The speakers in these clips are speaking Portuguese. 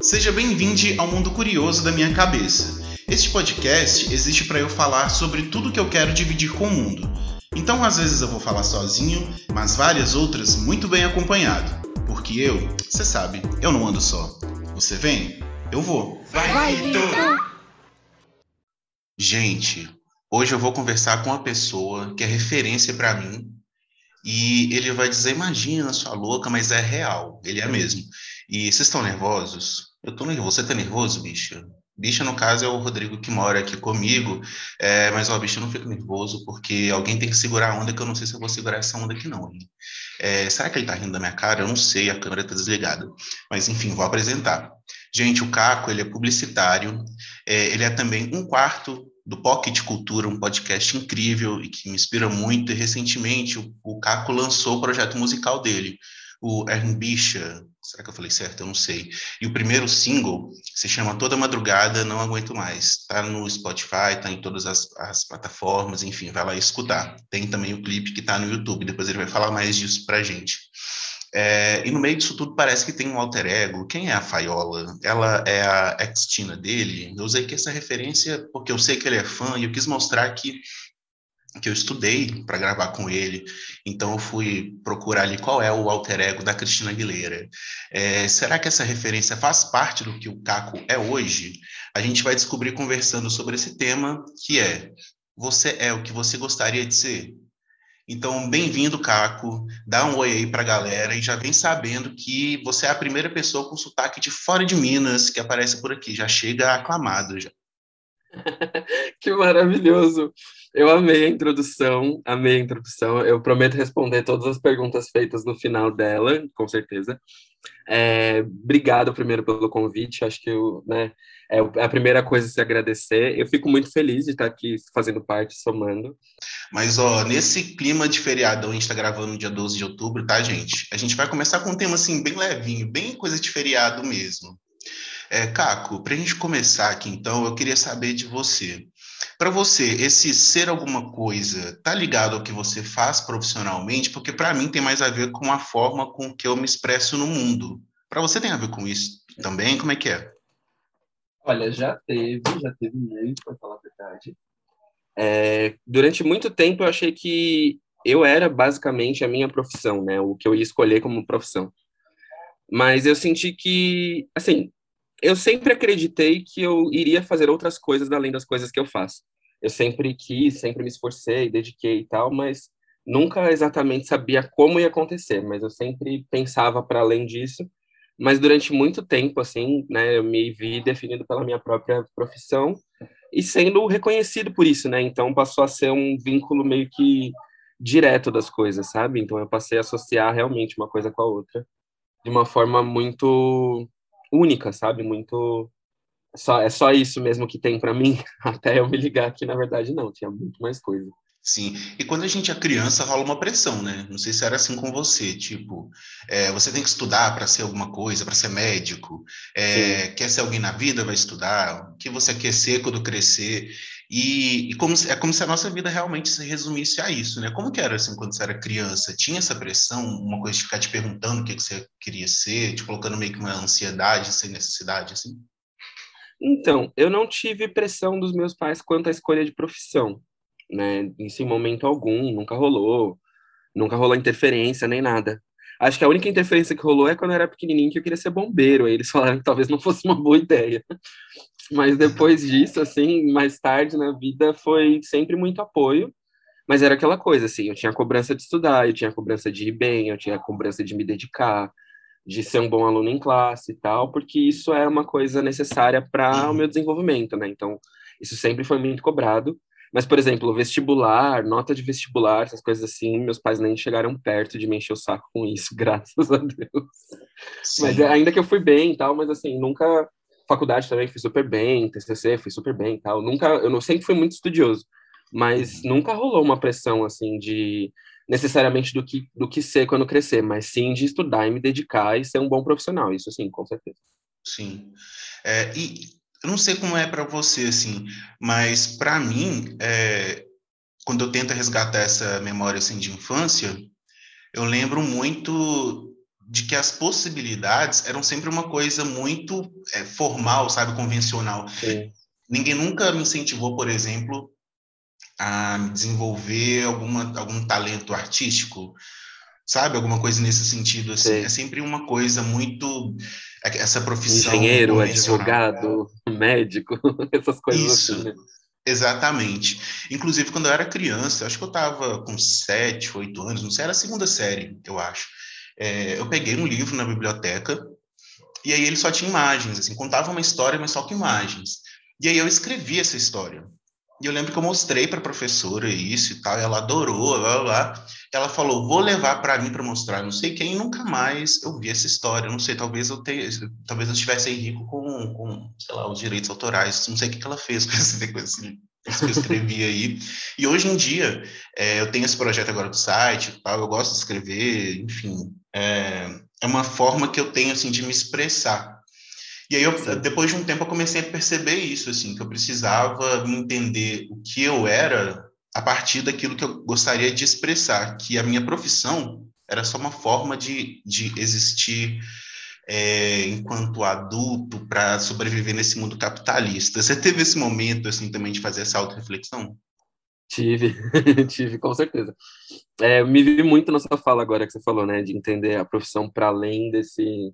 Seja bem-vindo ao mundo curioso da minha cabeça. Este podcast existe para eu falar sobre tudo que eu quero dividir com o mundo. Então, às vezes eu vou falar sozinho, mas várias outras muito bem acompanhado. Porque eu, você sabe, eu não ando só. Você vem? Eu vou. Vai, Vai Vitor! Gente, hoje eu vou conversar com uma pessoa que é referência para mim e ele vai dizer: Imagina, sua louca, mas é real. Ele é mesmo. E vocês estão nervosos? Eu tô nervoso. Você tá nervoso, bicha? Bicha, no caso, é o Rodrigo que mora aqui comigo, é, mas, ó, bicho, eu não fico nervoso, porque alguém tem que segurar a onda, que eu não sei se eu vou segurar essa onda aqui, não. É, será que ele tá rindo da minha cara? Eu não sei, a câmera tá desligada. Mas, enfim, vou apresentar. Gente, o Caco, ele é publicitário, é, ele é também um quarto do Pocket Cultura, um podcast incrível e que me inspira muito, e recentemente o, o Caco lançou o projeto musical dele, o Erbicha, será que eu falei certo? Eu não sei. E o primeiro single se chama Toda Madrugada, Não Aguento Mais. Tá no Spotify, tá em todas as, as plataformas, enfim, vai lá escutar. Tem também o clipe que tá no YouTube, depois ele vai falar mais disso pra gente. É, e no meio disso tudo parece que tem um alter ego. Quem é a Faiola? Ela é a ex-tina dele? Eu usei aqui essa referência porque eu sei que ele é fã e eu quis mostrar que que eu estudei para gravar com ele, então eu fui procurar ali qual é o alter ego da Cristina Aguilera. É, será que essa referência faz parte do que o Caco é hoje? A gente vai descobrir conversando sobre esse tema, que é você é o que você gostaria de ser? Então, bem-vindo, Caco. Dá um oi aí para a galera e já vem sabendo que você é a primeira pessoa com sotaque de fora de Minas que aparece por aqui. Já chega aclamado já. que maravilhoso! Eu amei a introdução, amei a introdução. Eu prometo responder todas as perguntas feitas no final dela, com certeza. É, obrigado primeiro pelo convite. Acho que eu, né, é, é a primeira coisa a se agradecer. Eu fico muito feliz de estar aqui fazendo parte, somando. Mas, ó, nesse clima de feriadão, a gente está gravando no dia 12 de outubro, tá, gente? A gente vai começar com um tema assim, bem levinho, bem coisa de feriado mesmo. É, Caco, para a gente começar aqui, então, eu queria saber de você. Para você, esse ser alguma coisa tá ligado ao que você faz profissionalmente? Porque para mim tem mais a ver com a forma com que eu me expresso no mundo. Para você tem a ver com isso também? Como é que é? Olha, já teve, já teve muito, para falar a verdade. É, durante muito tempo eu achei que eu era basicamente a minha profissão, né? O que eu ia escolher como profissão. Mas eu senti que, assim, eu sempre acreditei que eu iria fazer outras coisas além das coisas que eu faço. Eu sempre quis, sempre me esforcei, dediquei e tal, mas nunca exatamente sabia como ia acontecer, mas eu sempre pensava para além disso. Mas durante muito tempo, assim, né, eu me vi definido pela minha própria profissão e sendo reconhecido por isso, né? Então passou a ser um vínculo meio que direto das coisas, sabe? Então eu passei a associar realmente uma coisa com a outra de uma forma muito única, sabe? Muito só é só isso mesmo que tem para mim até eu me ligar que na verdade não, tinha muito mais coisa. Sim, e quando a gente é criança rola uma pressão, né? Não sei se era assim com você, tipo, é, você tem que estudar para ser alguma coisa, para ser médico, é, quer ser alguém na vida, vai estudar, o que você quer ser quando crescer, e, e como, é como se a nossa vida realmente se resumisse a isso, né? Como que era assim quando você era criança? Tinha essa pressão, uma coisa de ficar te perguntando o que, que você queria ser, te colocando meio que uma ansiedade sem necessidade, assim? Então, eu não tive pressão dos meus pais quanto à escolha de profissão né? Isso em momento algum, nunca rolou, nunca rolou interferência nem nada. Acho que a única interferência que rolou é quando eu era pequenininho que eu queria ser bombeiro. Aí eles falaram que talvez não fosse uma boa ideia. Mas depois disso, assim, mais tarde na vida, foi sempre muito apoio. Mas era aquela coisa, assim, eu tinha a cobrança de estudar, eu tinha a cobrança de ir bem, eu tinha a cobrança de me dedicar, de ser um bom aluno em classe e tal, porque isso é uma coisa necessária para o meu desenvolvimento, né? Então, isso sempre foi muito cobrado. Mas, por exemplo, vestibular, nota de vestibular, essas coisas assim, meus pais nem chegaram perto de me encher o saco com isso, graças a Deus. Sim. Mas ainda que eu fui bem e tal, mas assim, nunca. Faculdade também fui super bem, TCC fui super bem e tal. Nunca, eu não, sempre fui muito estudioso, mas uhum. nunca rolou uma pressão assim de necessariamente do que, do que ser quando crescer, mas sim de estudar e me dedicar e ser um bom profissional, isso sim, com certeza. Sim. É, e eu não sei como é para você, assim, mas para mim, é, quando eu tento resgatar essa memória assim, de infância, eu lembro muito de que as possibilidades eram sempre uma coisa muito é, formal, sabe, convencional. Sim. Ninguém nunca me incentivou, por exemplo, a desenvolver alguma, algum talento artístico, sabe, alguma coisa nesse sentido. Assim. É sempre uma coisa muito é essa profissão. Engenheiro, advogado, médico, essas coisas Isso. assim. Né? Exatamente. Inclusive, quando eu era criança, acho que eu estava com sete, oito anos, não sei, era a segunda série, eu acho. É, eu peguei um livro na biblioteca e aí ele só tinha imagens, assim, contava uma história, mas só com imagens. E aí eu escrevi essa história. E eu lembro que eu mostrei para a professora isso e tal, e ela adorou, blá, blá, blá. Ela falou, vou levar para mim para mostrar, não sei quem, nunca mais eu vi essa história, não sei, talvez eu tenha, talvez eu estivesse rico com, com, sei lá, os direitos autorais, não sei o que, que ela fez com essa coisa assim, que eu escrevi aí. E hoje em dia, é, eu tenho esse projeto agora do site, tal, eu gosto de escrever, enfim, é, é uma forma que eu tenho, assim, de me expressar. E aí, eu, depois de um tempo, eu comecei a perceber isso, assim, que eu precisava entender o que eu era a partir daquilo que eu gostaria de expressar, que a minha profissão era só uma forma de, de existir é, enquanto adulto para sobreviver nesse mundo capitalista. Você teve esse momento, assim, também de fazer essa auto-reflexão? Tive, tive, com certeza. É, me vi muito na sua fala agora que você falou, né, de entender a profissão para além desse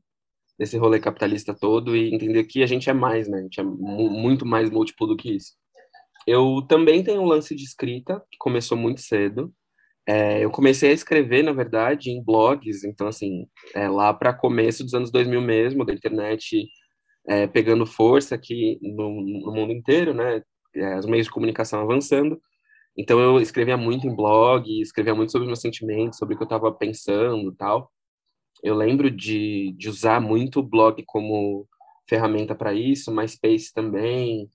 desse rolê capitalista todo e entender que a gente é mais, né, a gente é muito mais múltiplo do que isso. Eu também tenho um lance de escrita, que começou muito cedo. É, eu comecei a escrever, na verdade, em blogs, então, assim, é, lá para começo dos anos 2000 mesmo, da internet é, pegando força aqui no, no mundo inteiro, né, é, os meios de comunicação avançando. Então eu escrevia muito em blog, escrevia muito sobre meus sentimentos, sobre o que eu estava pensando tal. Eu lembro de, de usar muito o blog como ferramenta para isso, MySpace também,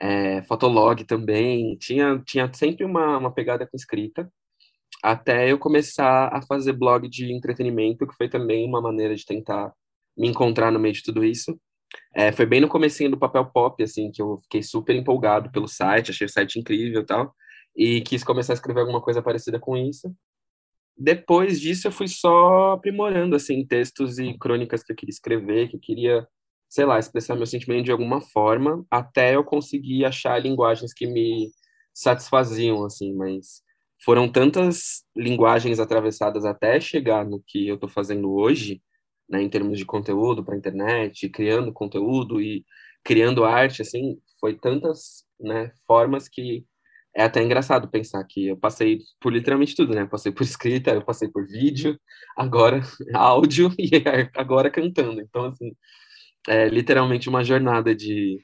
é, Fotolog também. Tinha, tinha sempre uma, uma pegada com escrita, até eu começar a fazer blog de entretenimento, que foi também uma maneira de tentar me encontrar no meio de tudo isso. É, foi bem no comecinho do Papel Pop, assim, que eu fiquei super empolgado pelo site, achei o site incrível e tal e quis começar a escrever alguma coisa parecida com isso. Depois disso, eu fui só aprimorando, assim, textos e crônicas que eu queria escrever, que eu queria, sei lá, expressar meu sentimento de alguma forma, até eu conseguir achar linguagens que me satisfaziam, assim, mas foram tantas linguagens atravessadas até chegar no que eu estou fazendo hoje, né, em termos de conteúdo para a internet, criando conteúdo e criando arte, assim, foi tantas, né, formas que é até engraçado pensar que eu passei por literalmente tudo, né? Eu passei por escrita, eu passei por vídeo, agora áudio e agora cantando. Então, assim, é literalmente uma jornada de,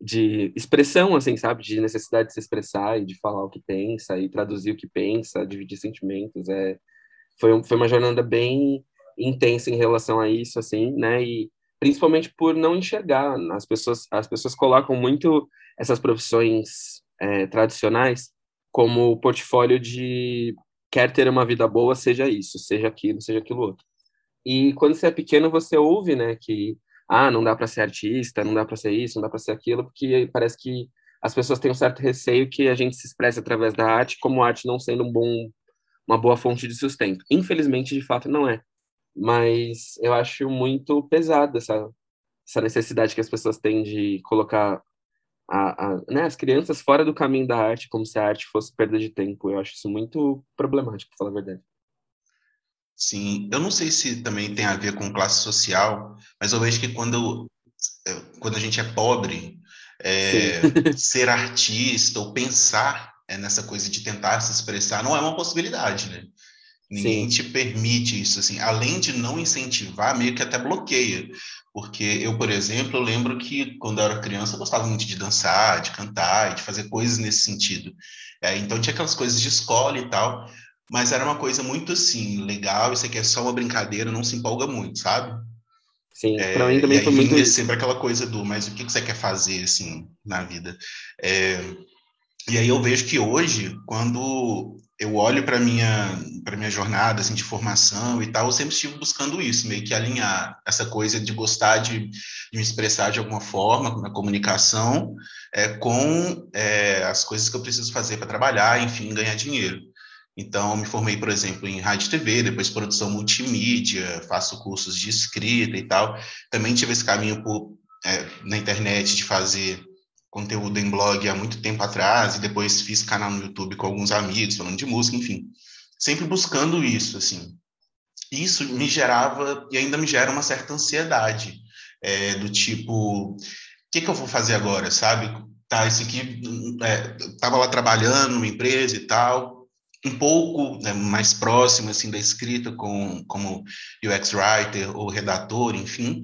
de expressão, assim, sabe? De necessidade de se expressar e de falar o que pensa e traduzir o que pensa, dividir sentimentos. É, foi, foi uma jornada bem intensa em relação a isso, assim, né? E principalmente por não enxergar. As pessoas, as pessoas colocam muito essas profissões é, tradicionais como portfólio de quer ter uma vida boa, seja isso, seja aquilo, seja aquilo outro. E quando você é pequeno, você ouve, né, que ah, não dá para ser artista, não dá para ser isso, não dá para ser aquilo, porque parece que as pessoas têm um certo receio que a gente se expresse através da arte, como arte não sendo um bom, uma boa fonte de sustento. Infelizmente, de fato, não é. Mas eu acho muito pesada essa, essa necessidade que as pessoas têm de colocar a, a, né, as crianças fora do caminho da arte, como se a arte fosse perda de tempo. Eu acho isso muito problemático, para falar a verdade. Sim, eu não sei se também tem a ver com classe social, mas eu vejo que quando, quando a gente é pobre, é, ser artista ou pensar é, nessa coisa de tentar se expressar não é uma possibilidade, né? Ninguém Sim. te permite isso, assim, além de não incentivar, meio que até bloqueia. Porque eu, por exemplo, eu lembro que quando eu era criança eu gostava muito de dançar, de cantar e de fazer coisas nesse sentido. É, então tinha aquelas coisas de escola e tal, mas era uma coisa muito assim, legal, isso aqui é só uma brincadeira, não se empolga muito, sabe? Sim, é, para mim também foi muito isso. sempre aquela coisa do, mas o que você quer fazer, assim, na vida? É, e aí eu vejo que hoje, quando eu olho para minha para minha jornada assim de formação e tal, eu sempre estive buscando isso, meio que alinhar essa coisa de gostar de, de me expressar de alguma forma na comunicação é, com é, as coisas que eu preciso fazer para trabalhar, enfim, ganhar dinheiro. Então, me formei, por exemplo, em rádio e TV, depois produção multimídia, faço cursos de escrita e tal. Também tive esse caminho por, é, na internet de fazer conteúdo em blog há muito tempo atrás, e depois fiz canal no YouTube com alguns amigos, falando de música, enfim. Sempre buscando isso, assim. Isso me gerava, e ainda me gera uma certa ansiedade, é, do tipo, o que, que eu vou fazer agora, sabe? Tá, esse aqui, é, tava lá trabalhando numa empresa e tal, um pouco né, mais próximo assim da escrita com como UX writer ou redator, enfim,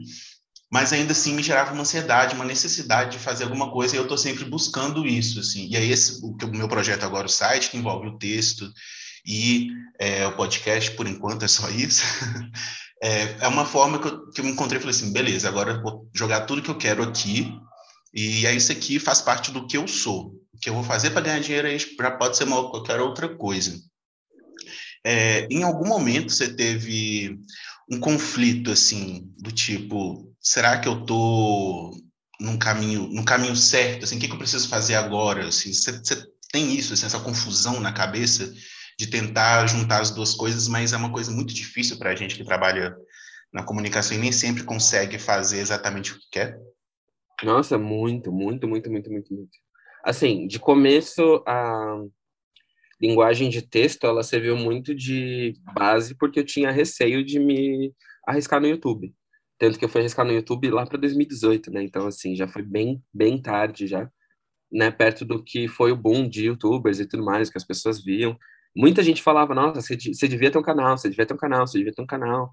mas ainda assim me gerava uma ansiedade, uma necessidade de fazer alguma coisa e eu estou sempre buscando isso assim. E aí esse o, meu projeto agora o site que envolve o texto e é, o podcast por enquanto é só isso. é, é uma forma que eu, que eu me encontrei e falei assim, beleza, agora vou jogar tudo que eu quero aqui e é isso aqui faz parte do que eu sou que eu vou fazer para ganhar dinheiro aí já pode ser uma, qualquer outra coisa. É, em algum momento você teve um conflito assim do tipo, será que eu tô num caminho, no caminho certo? Assim, o que, que eu preciso fazer agora? Assim, você, você tem isso, assim, essa confusão na cabeça de tentar juntar as duas coisas, mas é uma coisa muito difícil para a gente que trabalha na comunicação e nem sempre consegue fazer exatamente o que quer. Nossa, muito, muito, muito, muito, muito, muito. Assim, de começo, a linguagem de texto, ela serviu muito de base porque eu tinha receio de me arriscar no YouTube. Tanto que eu fui arriscar no YouTube lá para 2018, né? Então, assim, já foi bem, bem tarde já, né? Perto do que foi o boom de YouTubers e tudo mais, que as pessoas viam. Muita gente falava, nossa, você, você devia ter um canal, você devia ter um canal, você devia ter um canal.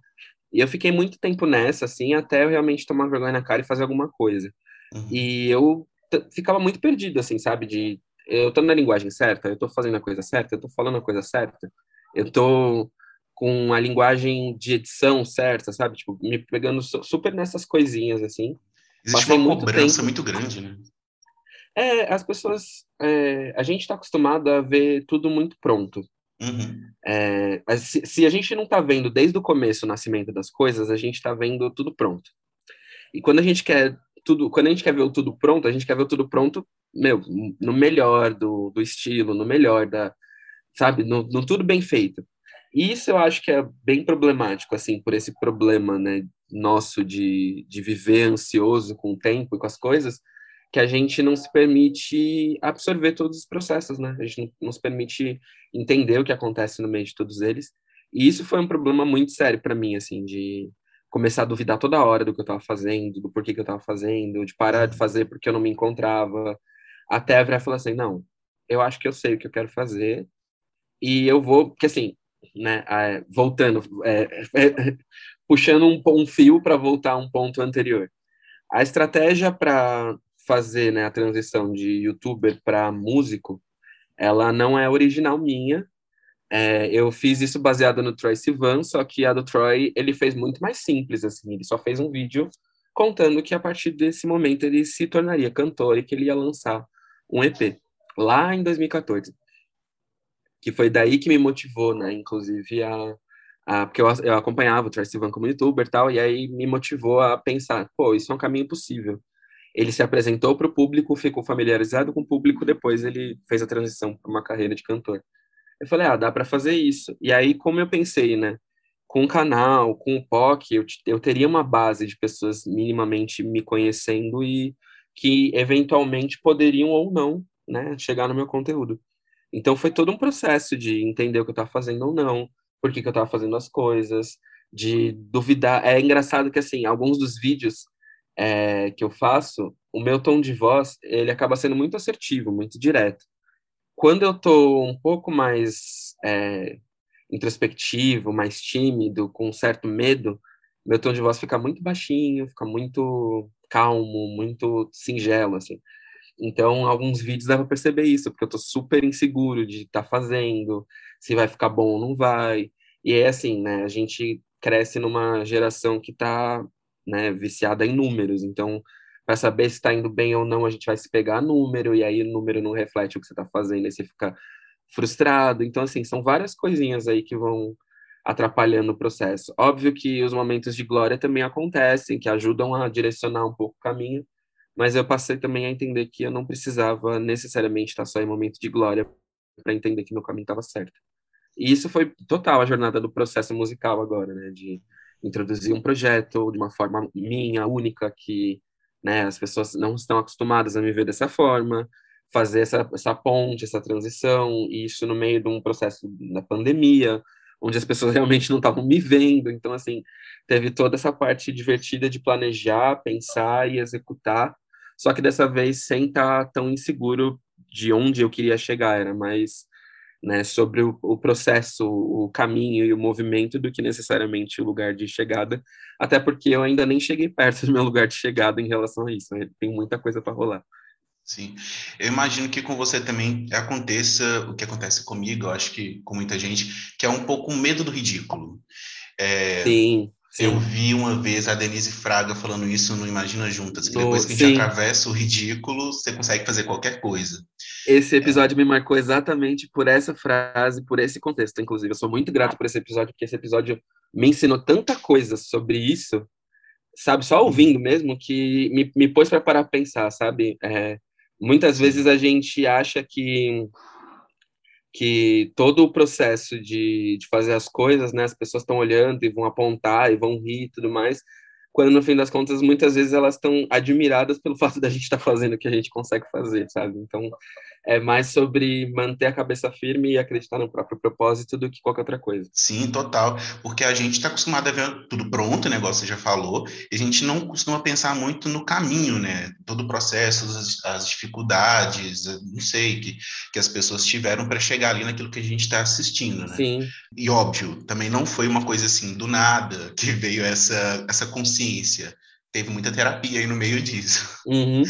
E eu fiquei muito tempo nessa, assim, até eu realmente tomar vergonha na cara e fazer alguma coisa. Uhum. E eu ficava muito perdido, assim, sabe? De eu tô na linguagem certa, eu tô fazendo a coisa certa, eu tô falando a coisa certa, eu tô com a linguagem de edição certa, sabe? Tipo, me pegando super nessas coisinhas, assim. Existe Passei uma cobrança tempo... muito grande, né? É, as pessoas. É, a gente está acostumado a ver tudo muito pronto. Uhum. É, se, se, a gente não está vendo desde o começo o nascimento das coisas, a gente está vendo tudo pronto. E quando a gente quer tudo, quando a gente quer ver o tudo pronto, a gente quer ver o tudo pronto, meu, no melhor do, do estilo, no melhor da, sabe, no, no tudo bem feito. E isso eu acho que é bem problemático, assim, por esse problema, né, nosso de, de viver ansioso com o tempo e com as coisas, que a gente não se permite absorver todos os processos, né? A gente não, não se permite entender o que acontece no meio de todos eles. E isso foi um problema muito sério para mim, assim, de começar a duvidar toda hora do que eu estava fazendo, do porquê que eu estava fazendo, de parar de fazer porque eu não me encontrava, até a virar falar assim, não, eu acho que eu sei o que eu quero fazer e eu vou, porque assim, né, é, voltando, é, é, puxando um, um fio para voltar a um ponto anterior. A estratégia para fazer né, a transição de youtuber para músico, ela não é original minha, é, eu fiz isso baseado no Troy Sivan, só que a do Troy ele fez muito mais simples, assim, ele só fez um vídeo contando que a partir desse momento ele se tornaria cantor e que ele ia lançar um EP, lá em 2014. Que foi daí que me motivou, né, inclusive a, a porque eu, eu acompanhava o Troy Sivan como youtuber e tal, e aí me motivou a pensar, pô, isso é um caminho possível. Ele se apresentou para o público, ficou familiarizado com o público, depois ele fez a transição para uma carreira de cantor. Eu falei, ah, dá para fazer isso. E aí, como eu pensei, né? Com o canal, com o POC, eu, eu teria uma base de pessoas minimamente me conhecendo e que eventualmente poderiam ou não, né, chegar no meu conteúdo. Então foi todo um processo de entender o que eu estava fazendo ou não, por que, que eu estava fazendo as coisas, de duvidar. É engraçado que assim, alguns dos vídeos é, que eu faço, o meu tom de voz ele acaba sendo muito assertivo, muito direto. Quando eu tô um pouco mais é, introspectivo, mais tímido, com um certo medo, meu tom de voz fica muito baixinho, fica muito calmo, muito singelo, assim. Então, alguns vídeos dá pra perceber isso, porque eu tô super inseguro de estar tá fazendo, se vai ficar bom ou não vai. E é assim, né? A gente cresce numa geração que tá, né, viciada em números. Então, para saber se está indo bem ou não, a gente vai se pegar número, e aí o número não reflete o que você está fazendo, aí você fica frustrado. Então, assim, são várias coisinhas aí que vão atrapalhando o processo. Óbvio que os momentos de glória também acontecem, que ajudam a direcionar um pouco o caminho, mas eu passei também a entender que eu não precisava necessariamente estar só em momento de glória para entender que meu caminho estava certo. E isso foi total a jornada do processo musical agora, né? De introduzir um projeto de uma forma minha, única, que né, as pessoas não estão acostumadas a me ver dessa forma, fazer essa, essa ponte, essa transição, e isso no meio de um processo da pandemia, onde as pessoas realmente não estavam me vendo. Então, assim, teve toda essa parte divertida de planejar, pensar e executar, só que dessa vez sem estar tão inseguro de onde eu queria chegar, era mais né, sobre o, o, processo, o caminho e o movimento do que necessariamente o lugar de chegada, até porque eu ainda nem cheguei perto do meu lugar de chegada em relação a isso, né? tem muita coisa para rolar. Sim, eu imagino que com você também aconteça o que acontece comigo, eu acho que com muita gente, que é um pouco o medo do ridículo. É, sim, sim, Eu vi uma vez a Denise Fraga falando isso no Imagina Juntas, que depois que a gente sim. atravessa o ridículo, você consegue fazer qualquer coisa. Esse episódio é. me marcou exatamente por essa frase, por esse contexto, inclusive. Eu sou muito grato por esse episódio, porque esse episódio me ensinou tanta coisa sobre isso, sabe? Só ouvindo mesmo, que me, me pôs para parar a pensar, sabe? É, muitas vezes a gente acha que que todo o processo de, de fazer as coisas, né, as pessoas estão olhando e vão apontar e vão rir e tudo mais, quando no fim das contas muitas vezes elas estão admiradas pelo fato da gente estar tá fazendo o que a gente consegue fazer, sabe? Então é mais sobre manter a cabeça firme e acreditar no próprio propósito do que qualquer outra coisa. Sim, total. Porque a gente está acostumado a ver tudo pronto, o negócio você já falou, e a gente não costuma pensar muito no caminho, né? Todo o processo, as, as dificuldades, não sei, que, que as pessoas tiveram para chegar ali naquilo que a gente está assistindo, né? Sim. E óbvio, também não foi uma coisa assim do nada que veio essa, essa consciência. Teve muita terapia aí no meio disso. Uhum.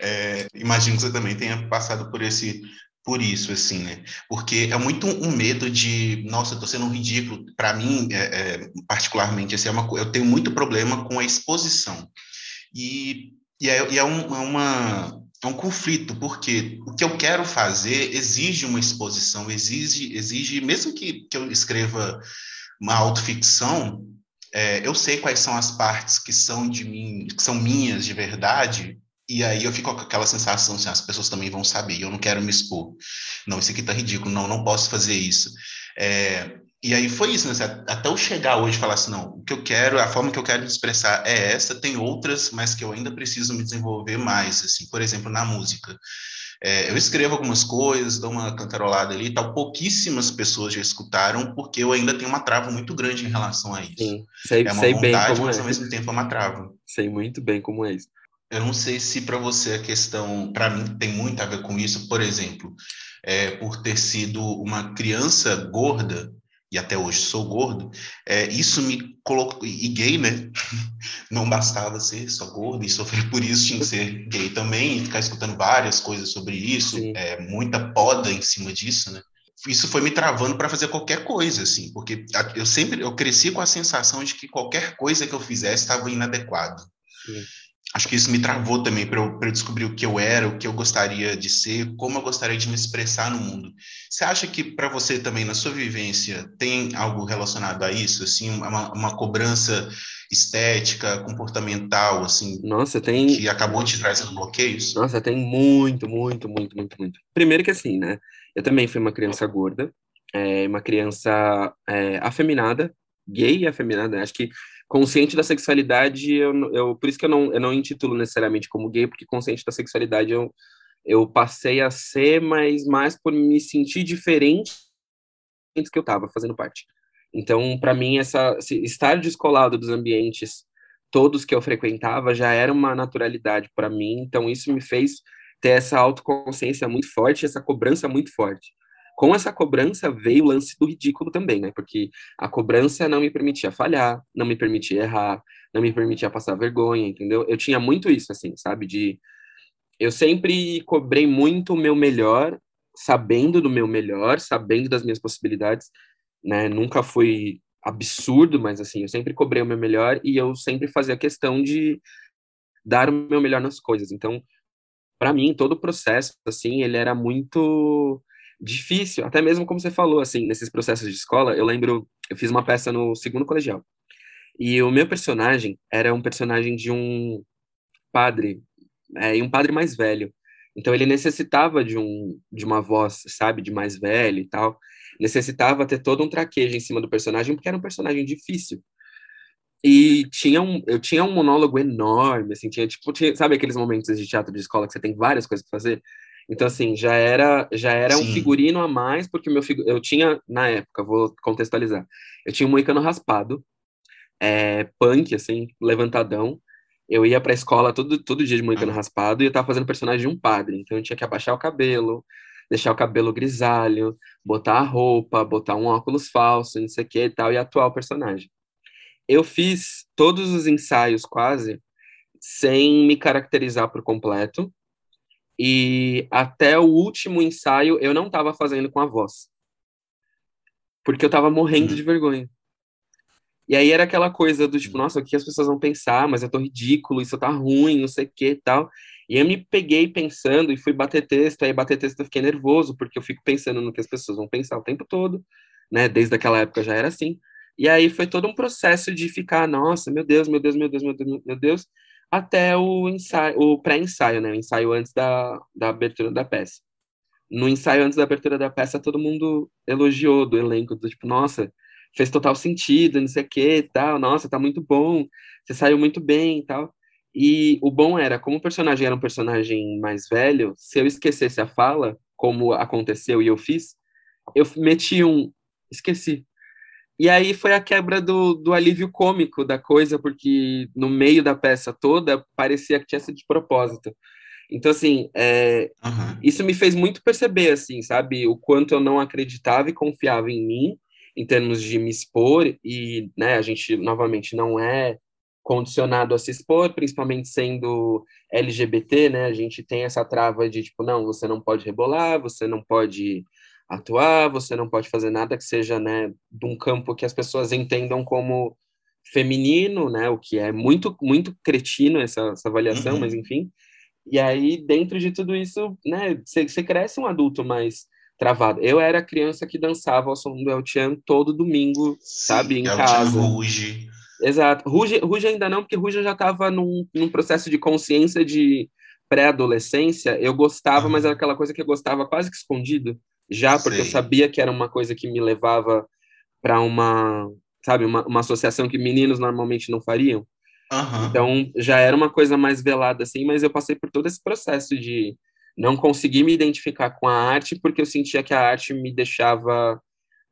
É, imagino que você também tenha passado por esse por isso, assim, né? Porque é muito um medo de, nossa, eu tô sendo um ridículo. Para mim, é, é, particularmente, assim, é uma, eu tenho muito problema com a exposição. E, e, é, e é, um, é, uma, é um conflito, porque o que eu quero fazer exige uma exposição, exige, exige mesmo que, que eu escreva uma autoficção, é, eu sei quais são as partes que são de mim, que são minhas de verdade, e aí eu fico com aquela sensação assim, as pessoas também vão saber, eu não quero me expor. Não, isso aqui tá ridículo, não, não posso fazer isso. É, e aí foi isso, né? Até eu chegar hoje e falar assim, não, o que eu quero, a forma que eu quero me expressar é essa, tem outras, mas que eu ainda preciso me desenvolver mais, assim, por exemplo, na música. É, eu escrevo algumas coisas, dou uma cantarolada ali e tal, pouquíssimas pessoas já escutaram, porque eu ainda tenho uma trava muito grande em relação a isso. Sim, sei, é uma sei vontade, bem como mas é. ao mesmo tempo é uma trava. Sei muito bem como é isso. Eu não sei se para você a questão, para mim, tem muito a ver com isso. Por exemplo, é, por ter sido uma criança gorda, e até hoje sou gordo, é, isso me colocou. E gay, né? Não bastava ser só gordo e sofrer por isso, tinha que ser gay também, e ficar escutando várias coisas sobre isso, é, muita poda em cima disso, né? Isso foi me travando para fazer qualquer coisa, assim, porque eu sempre eu cresci com a sensação de que qualquer coisa que eu fizesse estava inadequado. Sim acho que isso me travou também para eu, eu, descobrir o que eu era, o que eu gostaria de ser, como eu gostaria de me expressar no mundo. Você acha que para você também, na sua vivência, tem algo relacionado a isso, assim, uma, uma cobrança estética, comportamental, assim, Nossa, tem... que acabou te trazendo bloqueios? Nossa, tem muito, muito, muito, muito, muito. Primeiro que assim, né, eu também fui uma criança gorda, é, uma criança é, afeminada, gay e afeminada, né? acho que consciente da sexualidade, eu, eu, por isso que eu não, eu não intitulo necessariamente como gay, porque consciente da sexualidade eu, eu passei a ser, mas mais por me sentir diferente do que eu estava fazendo parte. Então, para mim, essa estar descolado dos ambientes todos que eu frequentava já era uma naturalidade para mim. Então, isso me fez ter essa autoconsciência muito forte, essa cobrança muito forte com essa cobrança veio o lance do ridículo também, né? Porque a cobrança não me permitia falhar, não me permitia errar, não me permitia passar vergonha, entendeu? Eu tinha muito isso, assim, sabe? De. Eu sempre cobrei muito o meu melhor, sabendo do meu melhor, sabendo das minhas possibilidades, né? Nunca foi absurdo, mas assim, eu sempre cobrei o meu melhor e eu sempre fazia questão de dar o meu melhor nas coisas. Então, para mim, todo o processo, assim, ele era muito difícil, até mesmo como você falou, assim, nesses processos de escola, eu lembro, eu fiz uma peça no segundo colegial, e o meu personagem era um personagem de um padre, é, e um padre mais velho, Então ele necessitava de um de uma voz, sabe, de mais velho e tal. Necessitava ter todo um traquejo em cima do personagem, porque era um personagem difícil. E tinha um, eu tinha um monólogo enorme, assim, tinha tipo, tinha, sabe aqueles momentos de teatro de escola que você tem várias coisas para fazer? Então, assim, já era, já era um figurino a mais, porque meu eu tinha, na época, vou contextualizar, eu tinha um moicano raspado, é, punk, assim, levantadão, eu ia pra escola todo, todo dia de moicano raspado e eu tava fazendo personagem de um padre, então eu tinha que abaixar o cabelo, deixar o cabelo grisalho, botar a roupa, botar um óculos falso, não sei o que e tal, e atuar o personagem. Eu fiz todos os ensaios quase sem me caracterizar por completo, e até o último ensaio eu não estava fazendo com a voz. Porque eu estava morrendo uhum. de vergonha. E aí era aquela coisa do tipo, nossa, o que as pessoas vão pensar? Mas eu tô ridículo, isso tá ruim, não sei o que tal. E eu me peguei pensando e fui bater texto, aí bater texto eu fiquei nervoso, porque eu fico pensando no que as pessoas vão pensar o tempo todo, né? Desde aquela época já era assim. E aí foi todo um processo de ficar, nossa, meu Deus, meu Deus, meu Deus, meu Deus, meu Deus até o ensaio, o pré-ensaio, né? O ensaio antes da, da abertura da peça. No ensaio antes da abertura da peça, todo mundo elogiou do elenco, do tipo, nossa, fez total sentido, não sei o que tal, nossa, tá muito bom, você saiu muito bem tal. E o bom era, como o personagem era um personagem mais velho, se eu esquecesse a fala, como aconteceu e eu fiz, eu meti um, esqueci. E aí foi a quebra do, do alívio cômico da coisa, porque no meio da peça toda parecia que tinha sido de propósito. Então, assim, é, uhum. isso me fez muito perceber, assim, sabe, o quanto eu não acreditava e confiava em mim, em termos de me expor, e, né, a gente, novamente, não é condicionado a se expor, principalmente sendo LGBT, né, a gente tem essa trava de, tipo, não, você não pode rebolar, você não pode atuar, você não pode fazer nada que seja, né, de um campo que as pessoas entendam como feminino, né, o que é muito muito cretino essa, essa avaliação, uhum. mas enfim. E aí dentro de tudo isso, né, você cresce um adulto mais travado. Eu era criança que dançava ao som do El Chan todo domingo, Sim, sabe, em El casa. Ruge. Exato. Ruge, Ruge ainda não, porque Ruge já estava num, num processo de consciência de pré-adolescência. Eu gostava, uhum. mas era aquela coisa que eu gostava quase que escondido já porque Sim. eu sabia que era uma coisa que me levava para uma, sabe, uma, uma associação que meninos normalmente não fariam. Uhum. Então já era uma coisa mais velada assim, mas eu passei por todo esse processo de não conseguir me identificar com a arte porque eu sentia que a arte me deixava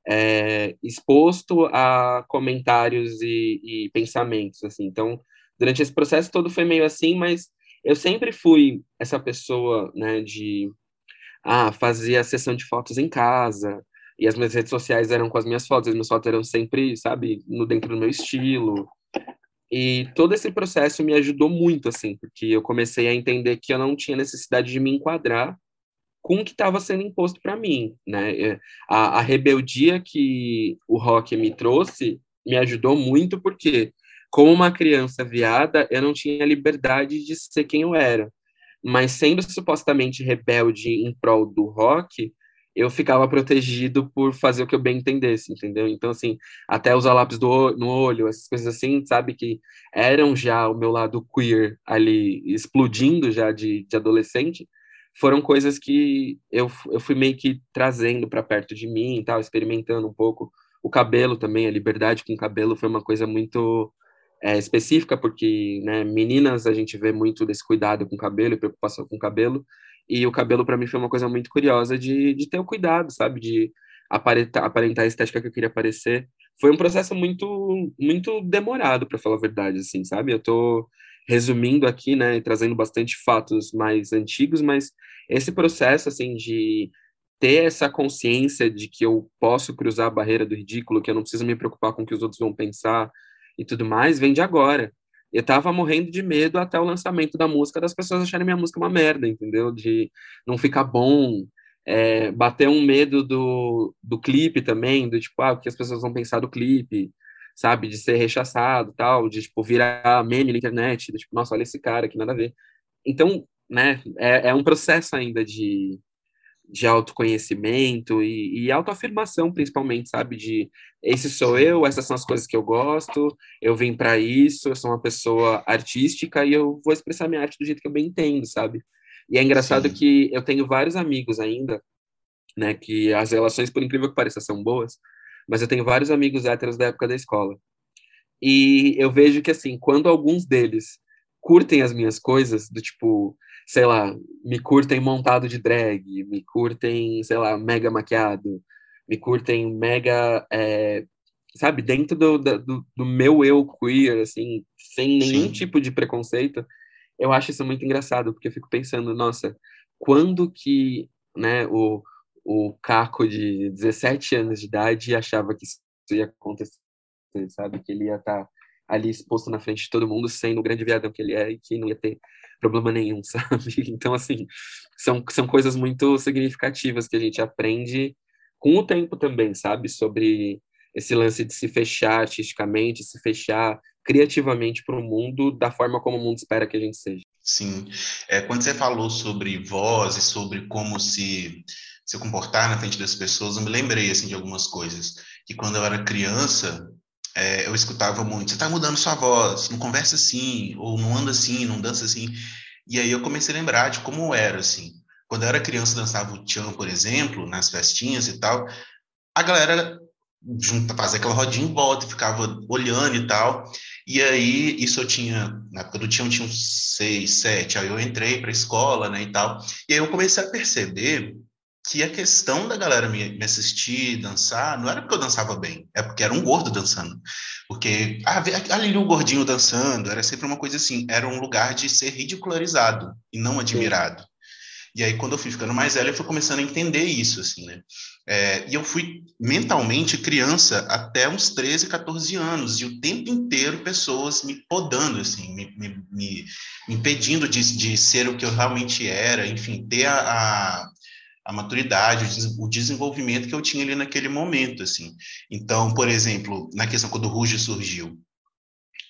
é, exposto a comentários e, e pensamentos assim. Então durante esse processo todo foi meio assim, mas eu sempre fui essa pessoa, né, de ah, fazia sessão de fotos em casa, e as minhas redes sociais eram com as minhas fotos, as minhas fotos eram sempre, sabe, no dentro do meu estilo. E todo esse processo me ajudou muito, assim, porque eu comecei a entender que eu não tinha necessidade de me enquadrar com o que estava sendo imposto para mim, né? É, a, a rebeldia que o rock me trouxe me ajudou muito porque, como uma criança viada, eu não tinha liberdade de ser quem eu era mas sendo supostamente rebelde em prol do rock, eu ficava protegido por fazer o que eu bem entendesse, entendeu? Então, assim, até usar lápis do, no olho, essas coisas assim, sabe, que eram já o meu lado queer ali explodindo já de, de adolescente, foram coisas que eu, eu fui meio que trazendo para perto de mim, tal, experimentando um pouco. O cabelo também, a liberdade com o cabelo foi uma coisa muito é, específica, porque né, meninas a gente vê muito desse cuidado com o cabelo e preocupação com o cabelo, e o cabelo para mim foi uma coisa muito curiosa de, de ter o cuidado, sabe, de aparentar, aparentar a estética que eu queria aparecer. Foi um processo muito muito demorado, para falar a verdade, assim, sabe? Eu tô resumindo aqui, né, trazendo bastante fatos mais antigos, mas esse processo, assim, de ter essa consciência de que eu posso cruzar a barreira do ridículo, que eu não preciso me preocupar com o que os outros vão pensar, e tudo mais, vem de agora. Eu tava morrendo de medo até o lançamento da música, das pessoas acharem minha música uma merda, entendeu? De não ficar bom, é, bater um medo do, do clipe também, do tipo, ah, o que as pessoas vão pensar do clipe, sabe? De ser rechaçado, tal, de, tipo, virar meme na internet, do tipo, nossa, olha esse cara, que nada a ver. Então, né, é, é um processo ainda de, de autoconhecimento e, e autoafirmação, principalmente, sabe? De esse sou eu, essas são as coisas que eu gosto, eu vim para isso, eu sou uma pessoa artística e eu vou expressar minha arte do jeito que eu bem entendo, sabe? E é engraçado Sim. que eu tenho vários amigos ainda, né, que as relações, por incrível que pareça, são boas, mas eu tenho vários amigos héteros da época da escola. E eu vejo que, assim, quando alguns deles curtem as minhas coisas, do tipo, sei lá, me curtem montado de drag, me curtem, sei lá, mega maquiado, me curtem mega, é, sabe, dentro do, do, do, meu eu queer, assim, sem nenhum Sim. tipo de preconceito, eu acho isso muito engraçado, porque eu fico pensando, nossa, quando que, né, o, o Caco de 17 anos de idade achava que isso ia acontecer, sabe, que ele ia estar tá ali exposto na frente de todo mundo, sendo o grande viadão que ele é, e que não ia ter problema nenhum, sabe? Então, assim, são, são coisas muito significativas que a gente aprende com o tempo também, sabe? Sobre esse lance de se fechar artisticamente, se fechar criativamente para o mundo da forma como o mundo espera que a gente seja. Sim. É, quando você falou sobre voz e sobre como se, se comportar na frente das pessoas, eu me lembrei assim, de algumas coisas. Que quando eu era criança, é, eu escutava muito: você está mudando sua voz, não conversa assim, ou não anda assim, não dança assim. E aí eu comecei a lembrar de como era, assim. Quando eu era criança, dançava o tchan, por exemplo, nas festinhas e tal, a galera junta, fazia aquela rodinha em volta ficava olhando e tal. E aí, isso eu tinha, na época do tchan, eu tinha uns seis, sete, aí eu entrei para a escola, né, e tal. E aí eu comecei a perceber que a questão da galera me, me, assistir, dançar, não era porque eu dançava bem, é porque era um gordo dançando. Porque, ah, ali o gordinho dançando, era sempre uma coisa assim, era um lugar de ser ridicularizado e não admirado. E aí, quando eu fui ficando mais velho, eu fui começando a entender isso, assim, né? É, e eu fui mentalmente criança até uns 13, 14 anos, e o tempo inteiro pessoas me podando, assim, me, me, me impedindo de, de ser o que eu realmente era, enfim, ter a, a a maturidade, o desenvolvimento que eu tinha ali naquele momento, assim. Então, por exemplo, na questão quando o Ruge surgiu,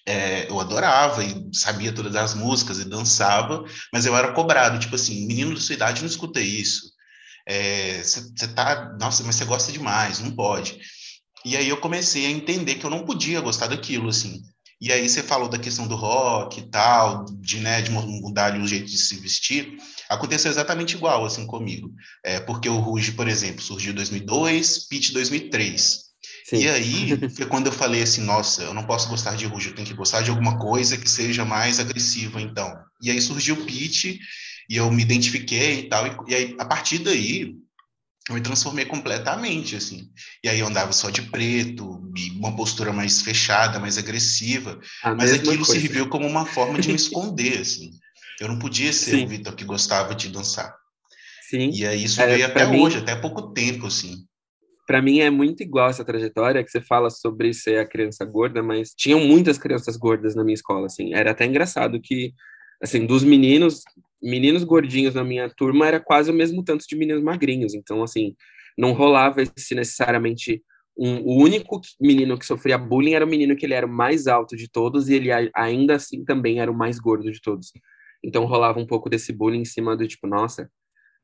é, eu adorava e sabia todas as músicas e dançava, mas eu era cobrado, tipo assim, menino da sua idade não escuta isso. Você é, tá, nossa, mas você gosta demais, não pode. E aí eu comecei a entender que eu não podia gostar daquilo, assim. E aí você falou da questão do rock e tal, de, né, de mudar ali o jeito de se vestir. Aconteceu exatamente igual, assim, comigo. É, porque o Ruge, por exemplo, surgiu em 2002, Pit 2003. Sim. E aí foi quando eu falei assim, nossa, eu não posso gostar de Ruge, eu tenho que gostar de alguma coisa que seja mais agressiva, então. E aí surgiu o Pit, e eu me identifiquei e tal, e, e aí, a partir daí, eu me transformei completamente, assim. E aí eu andava só de preto, uma postura mais fechada, mais agressiva. A mas aquilo coisa. serviu como uma forma de me esconder, assim. Eu não podia ser Sim. o Vitor que gostava de dançar. Sim. E aí isso é, veio até mim, hoje, até pouco tempo, assim. Para mim é muito igual essa trajetória que você fala sobre ser a criança gorda, mas tinham muitas crianças gordas na minha escola, assim. Era até engraçado que, assim, dos meninos, meninos gordinhos na minha turma era quase o mesmo tanto de meninos magrinhos. Então, assim, não rolava esse necessariamente um, o único menino que sofria bullying era o menino que ele era o mais alto de todos e ele ainda assim também era o mais gordo de todos. Então rolava um pouco desse bullying em cima do tipo, nossa,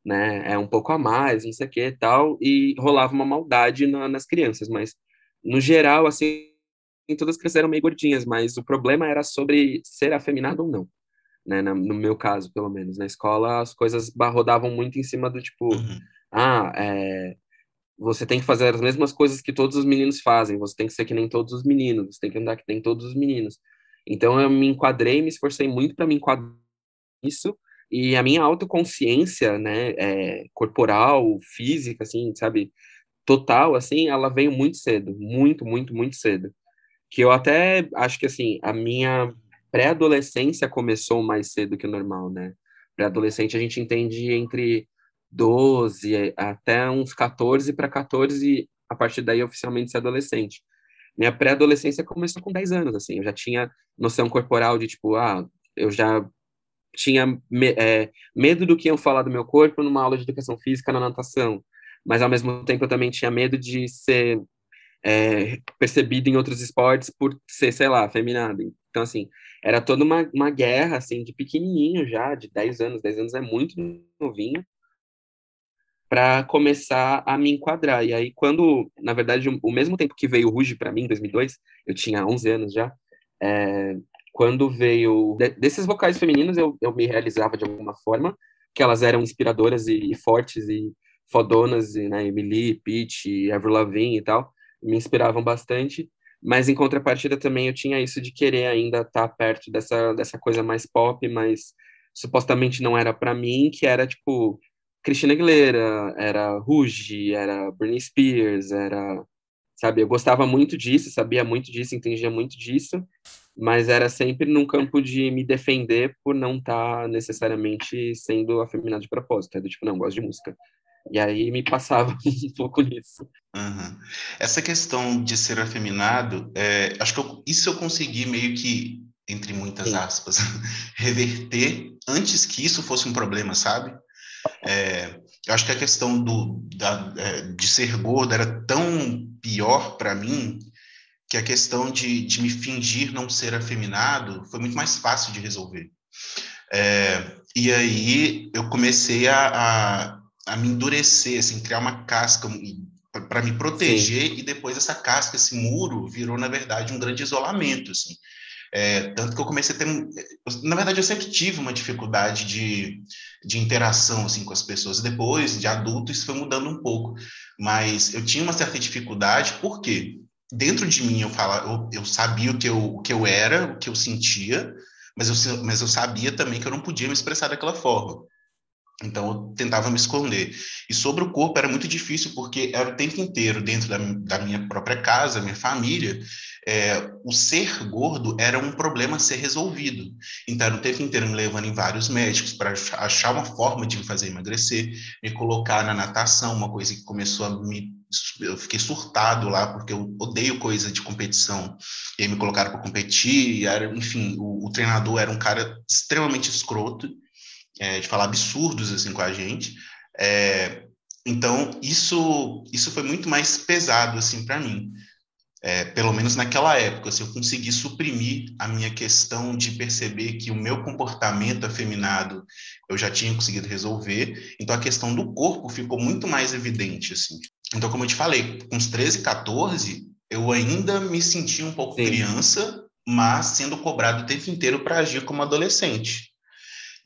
né, é um pouco a mais, não sei o que e tal, e rolava uma maldade na, nas crianças, mas no geral, assim, todas cresceram meio gordinhas, mas o problema era sobre ser afeminado ou não né? no meu caso, pelo menos. Na escola, as coisas rodavam muito em cima do tipo, uhum. ah, é, você tem que fazer as mesmas coisas que todos os meninos fazem, você tem que ser que nem todos os meninos, você tem que andar que nem todos os meninos. Então eu me enquadrei, me esforcei muito para me enquadrar nisso, e a minha autoconsciência, né, é, corporal, física, assim, sabe, total, assim, ela veio muito cedo, muito, muito, muito cedo. Que eu até acho que, assim, a minha pré-adolescência começou mais cedo que o normal, né? Pré-adolescente a gente entende entre 12 até uns 14 para 14, a partir daí oficialmente ser adolescente. Minha pré-adolescência começou com 10 anos, assim, eu já tinha noção corporal de tipo, ah, eu já tinha me, é, medo do que iam falar do meu corpo numa aula de educação física na natação, mas ao mesmo tempo eu também tinha medo de ser é, percebido em outros esportes por ser, sei lá, feminado. Então, assim, era toda uma, uma guerra, assim, de pequenininho já, de 10 anos, 10 anos é muito novinho, para começar a me enquadrar. E aí, quando, na verdade, o mesmo tempo que veio o Ruge para mim, em 2002, eu tinha 11 anos já, é, quando veio... desses vocais femininos, eu, eu me realizava de alguma forma, que elas eram inspiradoras e, e fortes e fodonas, e, né, Emily, Pete, Avril Lavigne e tal, me inspiravam bastante, mas em contrapartida também eu tinha isso de querer ainda estar perto dessa, dessa coisa mais pop, mas supostamente não era para mim, que era tipo Christina Aguilera, era Ruge, era Britney Spears, era sabe, eu gostava muito disso, sabia muito disso, entendia muito disso, mas era sempre num campo de me defender por não estar tá necessariamente sendo afeminado de propósito, é do tipo, não, gosto de música. E aí me passava um pouco nisso. Uhum. Essa questão de ser afeminado, é, acho que eu, isso eu consegui meio que, entre muitas Sim. aspas, reverter antes que isso fosse um problema, sabe? É, eu acho que a questão do, da, é, de ser gordo era tão pior para mim que a questão de, de me fingir não ser afeminado foi muito mais fácil de resolver. É, e aí eu comecei a, a, a, me endurecer, assim, criar uma casca para me proteger Sim. e depois essa casca, esse muro, virou na verdade um grande isolamento, assim. É, tanto que eu comecei a ter. Na verdade, eu sempre tive uma dificuldade de, de interação assim, com as pessoas. Depois, de adulto, isso foi mudando um pouco. Mas eu tinha uma certa dificuldade, por quê? Dentro de mim, eu, fala, eu, eu sabia o que eu, o que eu era, o que eu sentia, mas eu, mas eu sabia também que eu não podia me expressar daquela forma. Então, eu tentava me esconder. E sobre o corpo era muito difícil, porque era o tempo inteiro dentro da, da minha própria casa, minha família, é, o ser gordo era um problema a ser resolvido. Então, era o tempo inteiro me levando em vários médicos para achar uma forma de me fazer emagrecer, me colocar na natação, uma coisa que começou a me. Eu fiquei surtado lá, porque eu odeio coisa de competição. E aí me colocaram para competir, era, enfim, o, o treinador era um cara extremamente escroto é, de falar absurdos assim com a gente. É, então isso isso foi muito mais pesado assim para mim. É, pelo menos naquela época, se assim, eu consegui suprimir a minha questão de perceber que o meu comportamento afeminado eu já tinha conseguido resolver, então a questão do corpo ficou muito mais evidente, assim. Então, como eu te falei, com uns 13, 14, eu ainda me sentia um pouco Sim. criança, mas sendo cobrado o tempo inteiro para agir como adolescente.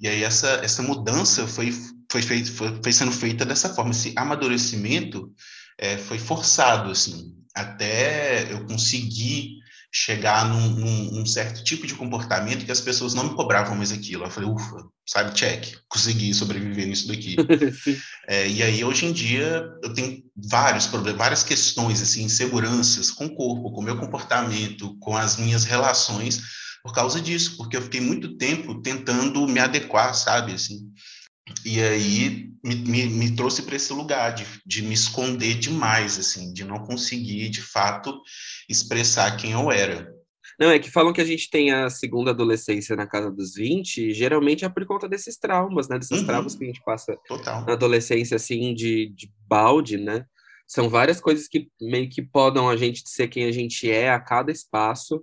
E aí essa, essa mudança foi, foi, feito, foi, foi sendo feita dessa forma. Esse amadurecimento é, foi forçado, assim, até eu conseguir chegar num, num, num, certo tipo de comportamento que as pessoas não me cobravam mais aquilo. Eu falei, ufa, sabe, check, consegui sobreviver nisso daqui. é, e aí, hoje em dia, eu tenho vários problemas, várias questões, assim, inseguranças com o corpo, com o meu comportamento, com as minhas relações, por causa disso, porque eu fiquei muito tempo tentando me adequar, sabe, assim. E aí me, me, me trouxe para esse lugar de, de me esconder demais, assim, de não conseguir, de fato, expressar quem eu era. Não, é que falam que a gente tem a segunda adolescência na casa dos 20, geralmente é por conta desses traumas, né? Desses uhum. traumas que a gente passa Total. na adolescência, assim, de, de balde, né? São várias coisas que meio que podam a gente ser quem a gente é a cada espaço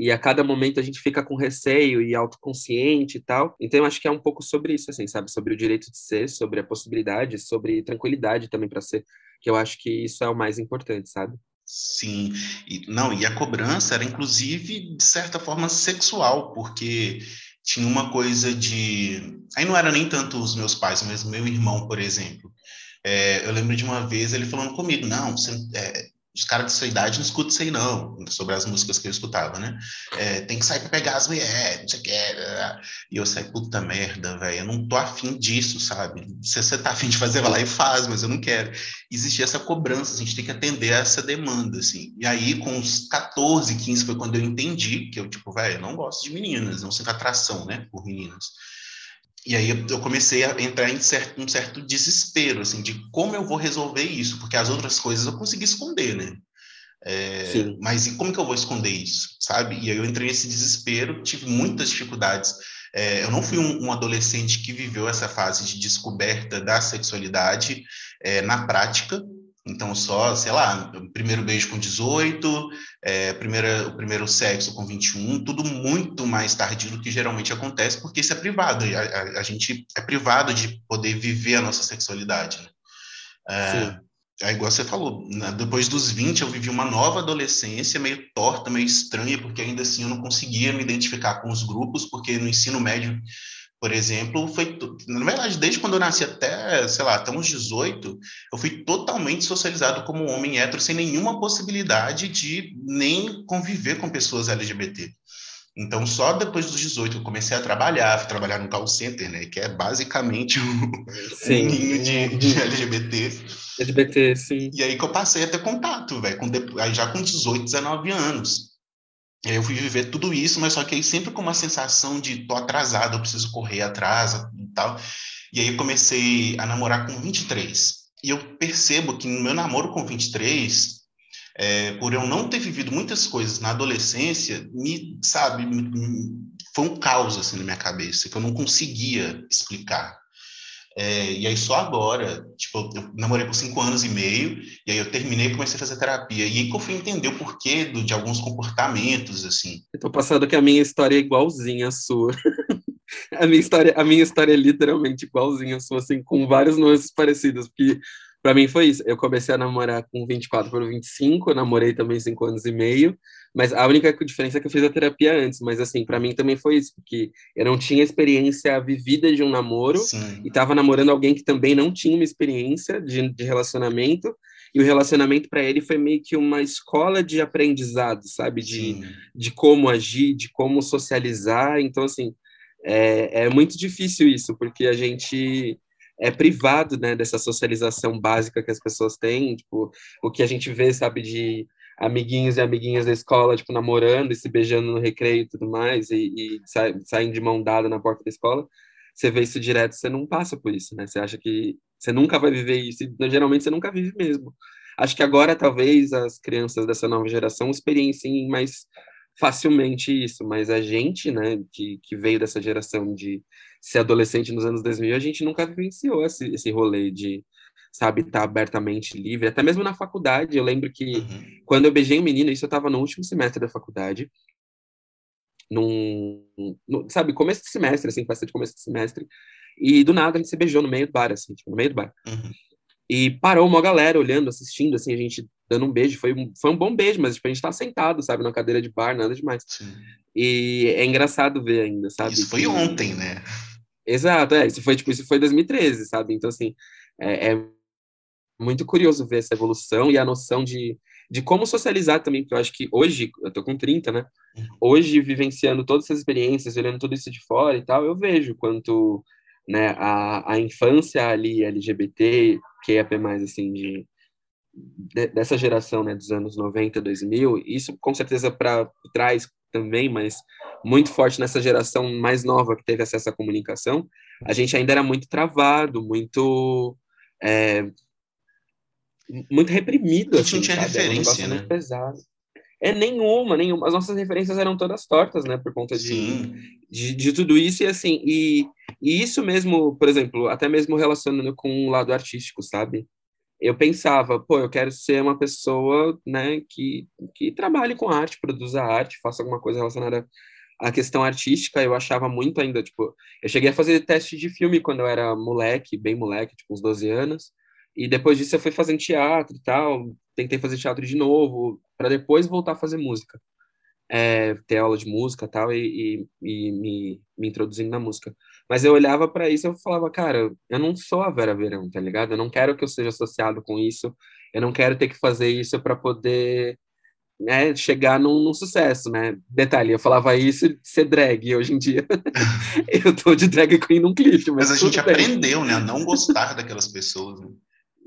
e a cada momento a gente fica com receio e autoconsciente e tal. Então eu acho que é um pouco sobre isso, assim, sabe? Sobre o direito de ser, sobre a possibilidade, sobre tranquilidade também para ser, que eu acho que isso é o mais importante, sabe? Sim, e, não, e a cobrança era inclusive de certa forma sexual, porque tinha uma coisa de. Aí não era nem tanto os meus pais, mas meu irmão, por exemplo. É, eu lembro de uma vez ele falando comigo: não, você, é, os caras de sua idade não escutam isso aí, não, sobre as músicas que eu escutava, né? É, tem que sair para pegar as mulheres, não sei o que. E eu saí, puta merda, velho, eu não tô afim disso, sabe? Se você tá afim de fazer, vai lá e faz, mas eu não quero. Existia essa cobrança, a gente tem que atender a essa demanda, assim. E aí, com uns 14, 15, foi quando eu entendi que eu, tipo, velho, eu não gosto de meninas, não sinto atração, né, por meninas. E aí eu comecei a entrar em certo, um certo desespero, assim, de como eu vou resolver isso, porque as outras coisas eu consegui esconder, né? É, mas e como que eu vou esconder isso, sabe? E aí eu entrei nesse desespero, tive muitas dificuldades. É, eu não fui um, um, adolescente que viveu essa fase de descoberta da sexualidade é, na prática, então, só, sei lá, primeiro beijo com 18, é, primeira, o primeiro sexo com 21, tudo muito mais tardio do que geralmente acontece, porque isso é privado, a, a, a gente é privado de poder viver a nossa sexualidade. Né? É, é igual você falou, né? depois dos 20 eu vivi uma nova adolescência, meio torta, meio estranha, porque ainda assim eu não conseguia me identificar com os grupos, porque no ensino médio por exemplo, foi, na verdade, desde quando eu nasci até, sei lá, até uns 18, eu fui totalmente socializado como homem hétero, sem nenhuma possibilidade de nem conviver com pessoas LGBT. Então, só depois dos 18 eu comecei a trabalhar, fui trabalhar no call center, né, que é basicamente um, um ninho de, de, LGBT. LGBT, sim. E aí que eu passei a ter contato, velho, aí já com 18, 19 anos. Eu fui viver tudo isso, mas só que aí sempre com uma sensação de tô atrasado, eu preciso correr atrás e tal. E aí eu comecei a namorar com 23. E eu percebo que no meu namoro com 23, é, por eu não ter vivido muitas coisas na adolescência, me, sabe, me, foi um caos assim na minha cabeça, que eu não conseguia explicar. É, e aí só agora, tipo, eu namorei por cinco anos e meio, e aí eu terminei e comecei a fazer terapia. E aí que eu fui entender o porquê do, de alguns comportamentos, assim. Eu tô passando que a minha história é igualzinha à sua. a minha história, a minha história é literalmente igualzinha à sua, assim, com vários nuances parecidos, porque para mim foi isso. Eu comecei a namorar com 24 para 25, eu namorei também 5 anos e meio, mas a única diferença é que eu fiz a terapia antes, mas assim, para mim também foi isso, porque eu não tinha experiência vivida de um namoro Sim. e tava namorando alguém que também não tinha uma experiência de, de relacionamento, e o relacionamento para ele foi meio que uma escola de aprendizado, sabe? De, de como agir, de como socializar. Então, assim, é, é muito difícil isso, porque a gente é privado, né, dessa socialização básica que as pessoas têm, tipo, o que a gente vê, sabe, de amiguinhos e amiguinhas da escola, tipo, namorando e se beijando no recreio e tudo mais, e, e sa saindo de mão dada na porta da escola, você vê isso direto, você não passa por isso, né? Você acha que você nunca vai viver isso, e geralmente você nunca vive mesmo. Acho que agora, talvez, as crianças dessa nova geração experienciem mais facilmente isso, mas a gente, né, que, que veio dessa geração de ser adolescente nos anos 2000, a gente nunca vivenciou esse, esse rolê de, sabe, estar tá abertamente livre, até mesmo na faculdade. Eu lembro que uhum. quando eu beijei um menino, isso eu estava no último semestre da faculdade, num, no, sabe, começo de semestre, assim, festa de começo de semestre, e do nada a gente se beijou no meio do bar, assim, tipo, no meio do bar. Uhum. E parou uma galera olhando, assistindo, assim, a gente dando um beijo. Foi um, foi um bom beijo, mas tipo, a gente tá sentado, sabe, na cadeira de bar, nada demais. Sim. E é engraçado ver ainda, sabe? Isso foi que... ontem, né? Exato, é, isso foi, tipo, isso foi 2013, sabe? Então, assim, é, é muito curioso ver essa evolução e a noção de, de como socializar também, porque eu acho que hoje, eu tô com 30, né? Uhum. Hoje, vivenciando todas essas experiências, olhando tudo isso de fora e tal, eu vejo quanto né, a, a infância ali LGBT, que é mais assim, de, de, dessa geração, né, dos anos 90, 2000, isso com certeza para trás também, mas muito forte nessa geração mais nova que teve acesso à comunicação, a gente ainda era muito travado, muito é, muito reprimido. Assim, não tinha sabe? referência, um né? pesado. É nenhuma, nenhuma. As nossas referências eram todas tortas, né? Por conta de, de, de, tudo isso. E assim, e, e isso mesmo, por exemplo, até mesmo relacionando com o lado artístico, sabe? Eu pensava, pô, eu quero ser uma pessoa, né, que, que trabalhe com arte, produza arte, faça alguma coisa relacionada à questão artística. Eu achava muito ainda, tipo, eu cheguei a fazer teste de filme quando eu era moleque, bem moleque, tipo, uns 12 anos. E depois disso eu fui fazendo teatro e tal, tentei fazer teatro de novo, para depois voltar a fazer música. É, ter aula de música tal, e, e, e me, me introduzindo na música. Mas eu olhava para isso e eu falava, cara, eu não sou a Vera Verão, tá ligado? Eu não quero que eu seja associado com isso, eu não quero ter que fazer isso para poder né, chegar num, num, sucesso, né? Detalhe, eu falava isso de ser drag, hoje em dia eu tô de drag queen num clipe. Mas, mas a gente bem. aprendeu, né, a não gostar daquelas pessoas. Né?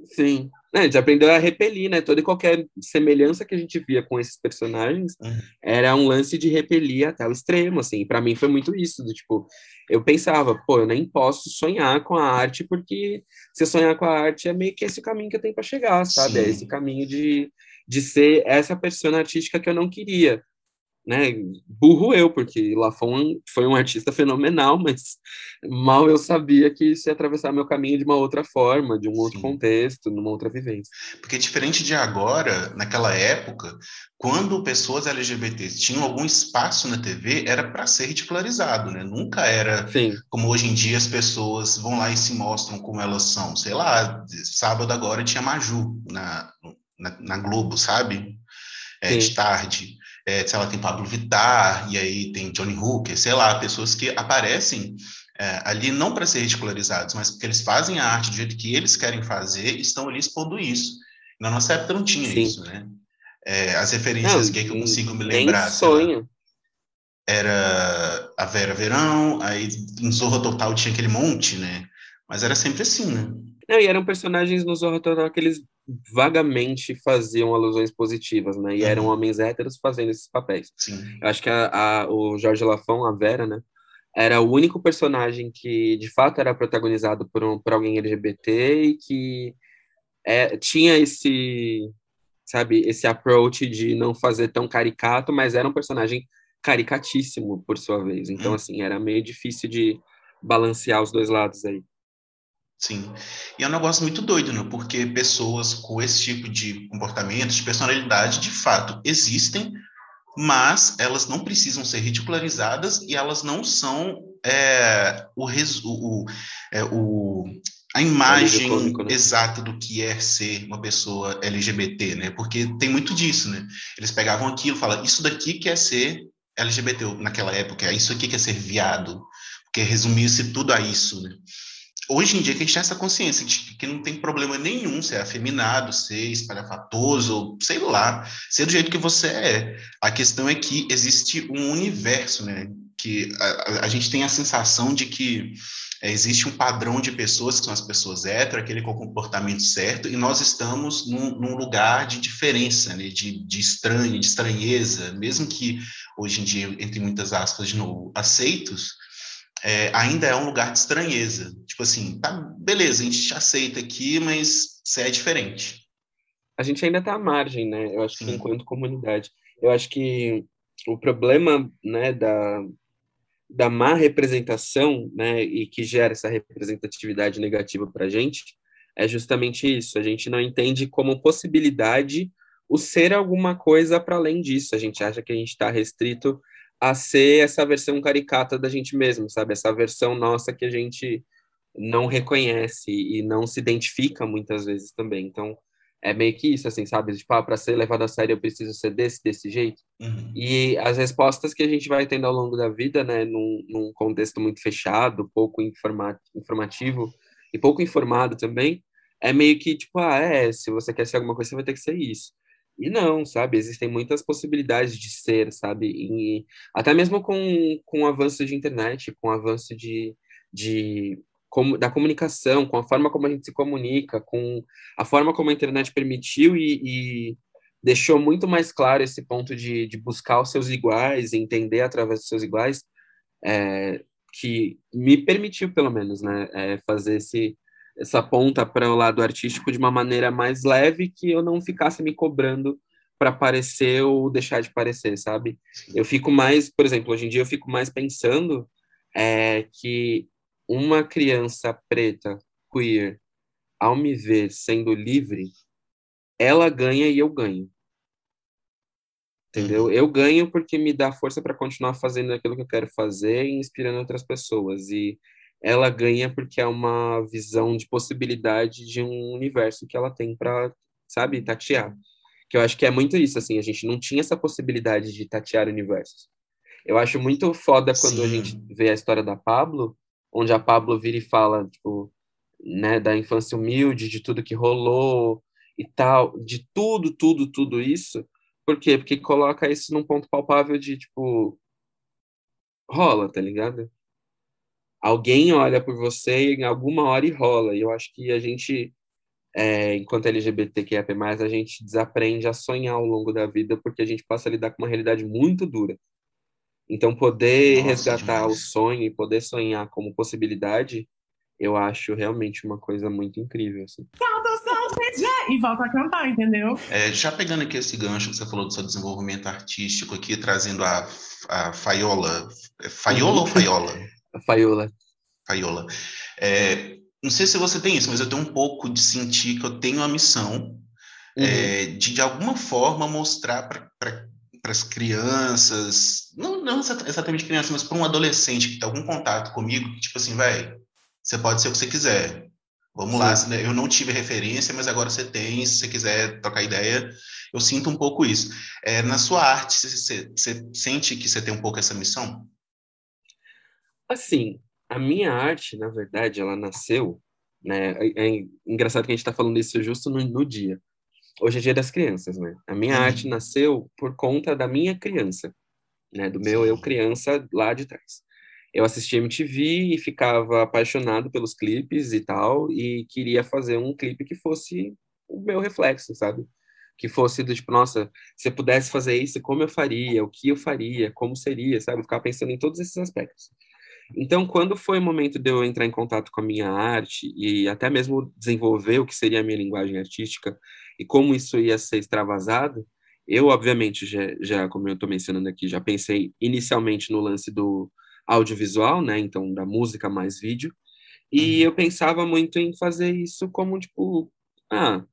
Sim. É, a gente aprendeu a repelir, né? Toda e qualquer semelhança que a gente via com esses personagens uhum. era um lance de repelir até o extremo, assim. Para mim foi muito isso, do tipo, eu pensava, pô, eu nem posso sonhar com a arte, porque se eu sonhar com a arte é meio que esse o caminho que eu tenho para chegar, sabe? É Sim. É esse caminho de, de ser essa persona artística que eu não queria né, burro eu, porque Lafon foi um artista fenomenal, mas mal eu sabia que isso ia atravessar meu caminho de uma outra forma, de um outro Sim. contexto, numa outra vivência. Porque diferente de agora, naquela época, quando pessoas LGBTs tinham algum espaço na TV, era para ser ridicularizado, né? Nunca era Sim. como hoje em dia as pessoas vão lá e se mostram como elas são. Sei lá, sábado agora tinha Maju na, na, na Globo, sabe? É, de tarde é, sei lá, tem Pablo Vittar, e aí tem Johnny Hooker, sei lá, pessoas que aparecem é, ali não para ser ridicularizados, mas porque eles fazem a arte do jeito que eles querem fazer e estão ali expondo isso. Na nossa época não tinha Sim. isso, né? É, as referências não, que eu consigo me lembrar. sonho. era a Vera Verão, aí em Zorro Total tinha aquele monte, né? Mas era sempre assim, né? Não, e eram personagens no Zorro Total que eles vagamente faziam alusões positivas, né? E uhum. eram homens héteros fazendo esses papéis. Sim. Eu acho que a, a, o Jorge Lafon, a Vera, né? Era o único personagem que, de fato, era protagonizado por, um, por alguém LGBT e que é, tinha esse, sabe, esse approach de não fazer tão caricato, mas era um personagem caricatíssimo, por sua vez. Então, uhum. assim, era meio difícil de balancear os dois lados aí. Sim. E é um negócio muito doido, né? Porque pessoas com esse tipo de comportamento, de personalidade, de fato, existem, mas elas não precisam ser ridicularizadas e elas não são é, o, o, é, o, a imagem cômico, né? exata do que é ser uma pessoa LGBT, né? Porque tem muito disso, né? Eles pegavam aquilo, falam, isso daqui quer ser LGBT naquela época, isso aqui quer ser viado, porque resumia-se tudo a isso, né? Hoje em dia que a gente tem essa consciência de que não tem problema nenhum ser afeminado, ser espalhafatoso, sei lá, ser do jeito que você é. A questão é que existe um universo, né? Que a, a gente tem a sensação de que é, existe um padrão de pessoas que são as pessoas hétero, aquele com o comportamento certo, e nós estamos num, num lugar de diferença, né? de, de estranho, de estranheza, mesmo que hoje em dia, entre muitas aspas, de novo, aceitos, é, ainda é um lugar de estranheza. Tipo assim, tá, beleza, a gente te aceita aqui, mas você é diferente. A gente ainda está à margem, né? Eu acho Sim. que enquanto comunidade. Eu acho que o problema, né, da, da má representação, né, e que gera essa representatividade negativa para a gente, é justamente isso. A gente não entende como possibilidade o ser alguma coisa para além disso. A gente acha que a gente está restrito a ser essa versão caricata da gente mesmo, sabe? Essa versão nossa que a gente não reconhece e não se identifica muitas vezes também. Então, é meio que isso, assim, sabe? Tipo, ah, para ser levado a sério eu preciso ser desse, desse jeito. Uhum. E as respostas que a gente vai tendo ao longo da vida, né, num, num contexto muito fechado, pouco informa informativo e pouco informado também, é meio que, tipo, ah, é, se você quer ser alguma coisa, você vai ter que ser isso. E não, sabe? Existem muitas possibilidades de ser, sabe? E até mesmo com, com o avanço de internet, com o avanço de, de como, da comunicação, com a forma como a gente se comunica, com a forma como a internet permitiu e, e deixou muito mais claro esse ponto de, de buscar os seus iguais, entender através dos seus iguais, é, que me permitiu, pelo menos, né, é, fazer esse, essa ponta para o lado artístico de uma maneira mais leve que eu não ficasse me cobrando para parecer ou deixar de parecer, sabe? Eu fico mais, por exemplo, hoje em dia eu fico mais pensando é, que uma criança preta, queer, ao me ver sendo livre, ela ganha e eu ganho. Entendeu? Uhum. Eu ganho porque me dá força para continuar fazendo aquilo que eu quero fazer e inspirando outras pessoas. E ela ganha porque é uma visão de possibilidade de um universo que ela tem para, sabe, tatear. Que eu acho que é muito isso, assim, a gente não tinha essa possibilidade de tatear universos. Eu acho muito foda quando Sim. a gente vê a história da Pablo, onde a Pablo vira e fala, tipo, né, da infância humilde, de tudo que rolou e tal, de tudo, tudo, tudo isso. Por quê? Porque coloca isso num ponto palpável de, tipo, rola, tá ligado? Alguém olha por você em alguma hora e rola. E eu acho que a gente, é, enquanto LGBTQIA+, a gente desaprende a sonhar ao longo da vida porque a gente passa a lidar com uma realidade muito dura. Então, poder Nossa, resgatar demais. o sonho e poder sonhar como possibilidade, eu acho realmente uma coisa muito incrível. Assim. E volta a cantar, entendeu? É, já pegando aqui esse gancho que você falou do seu desenvolvimento artístico aqui, trazendo a, a Faiola. É Faiola ou Faiola? Faiola. Faiola. É, não sei se você tem isso, mas eu tenho um pouco de sentir que eu tenho a missão é, uhum. é, de, de alguma forma, mostrar para as crianças, não, não exatamente crianças, mas para um adolescente que tem algum contato comigo, tipo assim, vai, você pode ser o que você quiser. Vamos Sim. lá, eu não tive referência, mas agora você tem, se você quiser trocar ideia, eu sinto um pouco isso. É, na sua arte, você, você sente que você tem um pouco essa missão? Assim, a minha arte, na verdade, ela nasceu, né? É, é engraçado que a gente está falando isso justo no, no, dia. Hoje é dia das crianças, né? A minha uhum. arte nasceu por conta da minha criança, né? Do meu Sim. eu criança lá de trás. Eu assistia MTV e ficava apaixonado pelos clipes e tal, e queria fazer um clipe que fosse o meu reflexo, sabe? Que fosse do tipo, nossa, se eu pudesse fazer isso, como eu faria, o que eu faria, como seria, sabe? Ficar pensando em todos esses aspectos. Então, quando foi o momento de eu entrar em contato com a minha arte e até mesmo desenvolver o que seria a minha linguagem artística e como isso ia ser extravasado, eu, obviamente, já, já como eu estou mencionando aqui, já pensei inicialmente no lance do audiovisual, né? Então, da música mais vídeo. E uhum. eu pensava muito em fazer isso como, tipo, ah,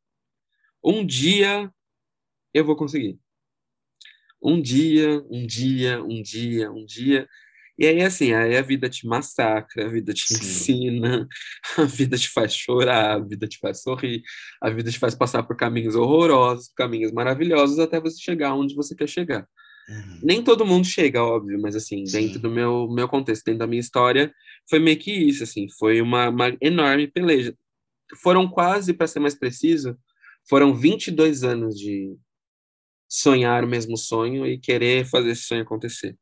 um dia eu vou conseguir. Um dia, um dia, um dia, um dia. E aí, assim, aí a vida te massacra, a vida te Sim. ensina, a vida te faz chorar, a vida te faz sorrir, a vida te faz passar por caminhos horrorosos, caminhos maravilhosos, até você chegar onde você quer chegar. Uhum. Nem todo mundo chega, óbvio, mas assim, Sim. dentro do meu, meu contexto, dentro da minha história, foi meio que isso, assim, foi uma, uma enorme peleja. Foram quase, para ser mais preciso, foram 22 anos de sonhar o mesmo sonho e querer fazer esse sonho acontecer.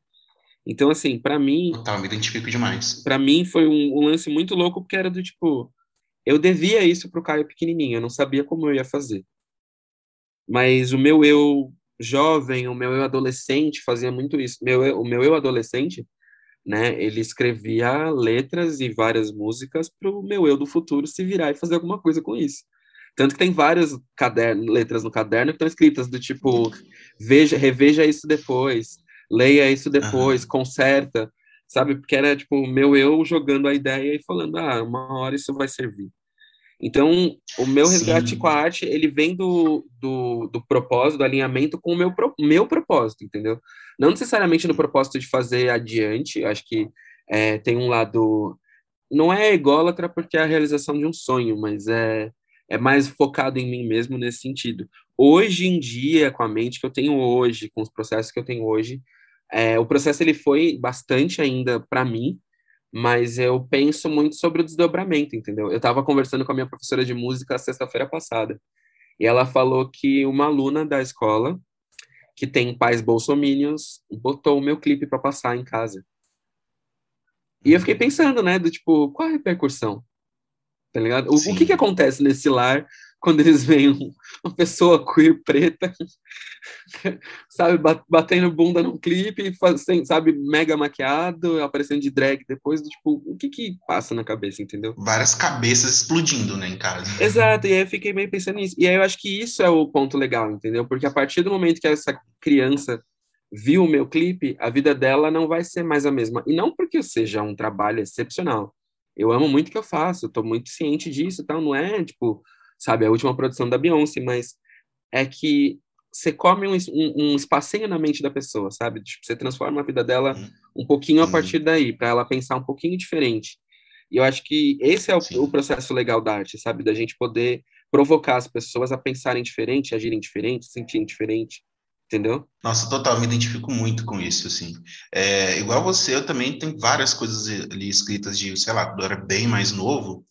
Então, assim, para mim. Total, me identifico demais. Para mim foi um, um, lance muito louco, porque era do tipo. Eu devia isso pro Caio pequenininho, eu não sabia como eu ia fazer. Mas o meu eu jovem, o meu eu adolescente fazia muito isso. Meu, o meu eu adolescente, né, ele escrevia letras e várias músicas pro meu eu do futuro se virar e fazer alguma coisa com isso. Tanto que tem várias caderno, letras no caderno que estão escritas do tipo, veja, reveja isso depois, leia isso depois, uhum. conserta, sabe? Porque era tipo meu eu jogando a ideia e falando, ah, uma hora isso vai servir. Então, o meu resgate Sim. com a arte, ele vem do, do, do, propósito, do alinhamento com o meu, meu propósito, entendeu? Não necessariamente no propósito de fazer adiante, acho que é, tem um lado... Não é ególatra porque é a realização de um sonho, mas é, é mais focado em mim mesmo nesse sentido. Hoje em dia, com a mente que eu tenho hoje, com os processos que eu tenho hoje, é, o processo ele foi bastante ainda para mim, mas eu penso muito sobre o desdobramento, entendeu? Eu estava conversando com a minha professora de música sexta-feira passada, e ela falou que uma aluna da escola, que tem pais bolsomínios, botou o meu clipe para passar em casa. E eu fiquei pensando, né, do tipo, qual a repercussão? Tá ligado? O, o que que acontece nesse lar quando eles veem uma pessoa queer preta, sabe, batendo bunda num clipe, fazendo, sabe, mega maquiado, aparecendo de drag depois, tipo, o que que passa na cabeça, entendeu? Várias cabeças explodindo, né, em casa. Exato, e aí eu fiquei meio pensando nisso. E aí eu acho que isso é o ponto legal, entendeu? Porque a partir do momento que essa criança viu o meu clipe, a vida dela não vai ser mais a mesma. E não porque eu seja um trabalho excepcional. Eu amo muito o que eu faço, eu tô muito ciente disso, tal, não é, tipo, sabe? A última produção da Beyoncé, mas é que você come um, um, um espacinho na mente da pessoa, sabe? Tipo, você transforma a vida dela uhum. um pouquinho a uhum. partir daí, para ela pensar um pouquinho diferente. E eu acho que esse é o, o, processo legal da arte, sabe? Da gente poder provocar as pessoas a pensarem diferente, agirem diferente, sentirem diferente, entendeu? Nossa, total, me identifico muito com isso, assim. É, igual você, eu também tenho várias coisas ali escritas de, sei lá, quando eu era bem mais novo,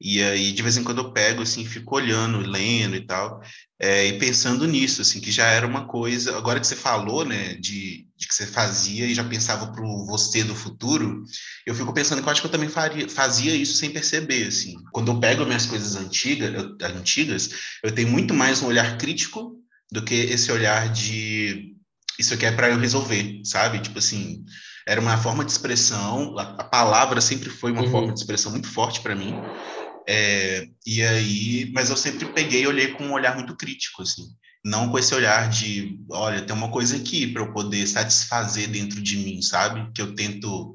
e aí, de vez em quando, eu pego, assim, fico olhando, lendo e tal, é, e pensando nisso, assim, que já era uma coisa... Agora que você falou, né, de, de que você fazia e já pensava para o você do futuro, eu fico pensando que eu acho que eu também faria, fazia isso sem perceber, assim. Quando eu pego minhas coisas antigas, eu, antigas, eu tenho muito mais um olhar crítico do que esse olhar de isso aqui é para eu resolver, sabe? Tipo assim, era uma forma de expressão, a, a palavra sempre foi uma uhum. forma de expressão muito forte para mim. É, e aí, mas eu sempre peguei e olhei com um olhar muito crítico, assim, não com esse olhar de, olha, tem uma coisa aqui para eu poder satisfazer dentro de mim, sabe? Que eu tento,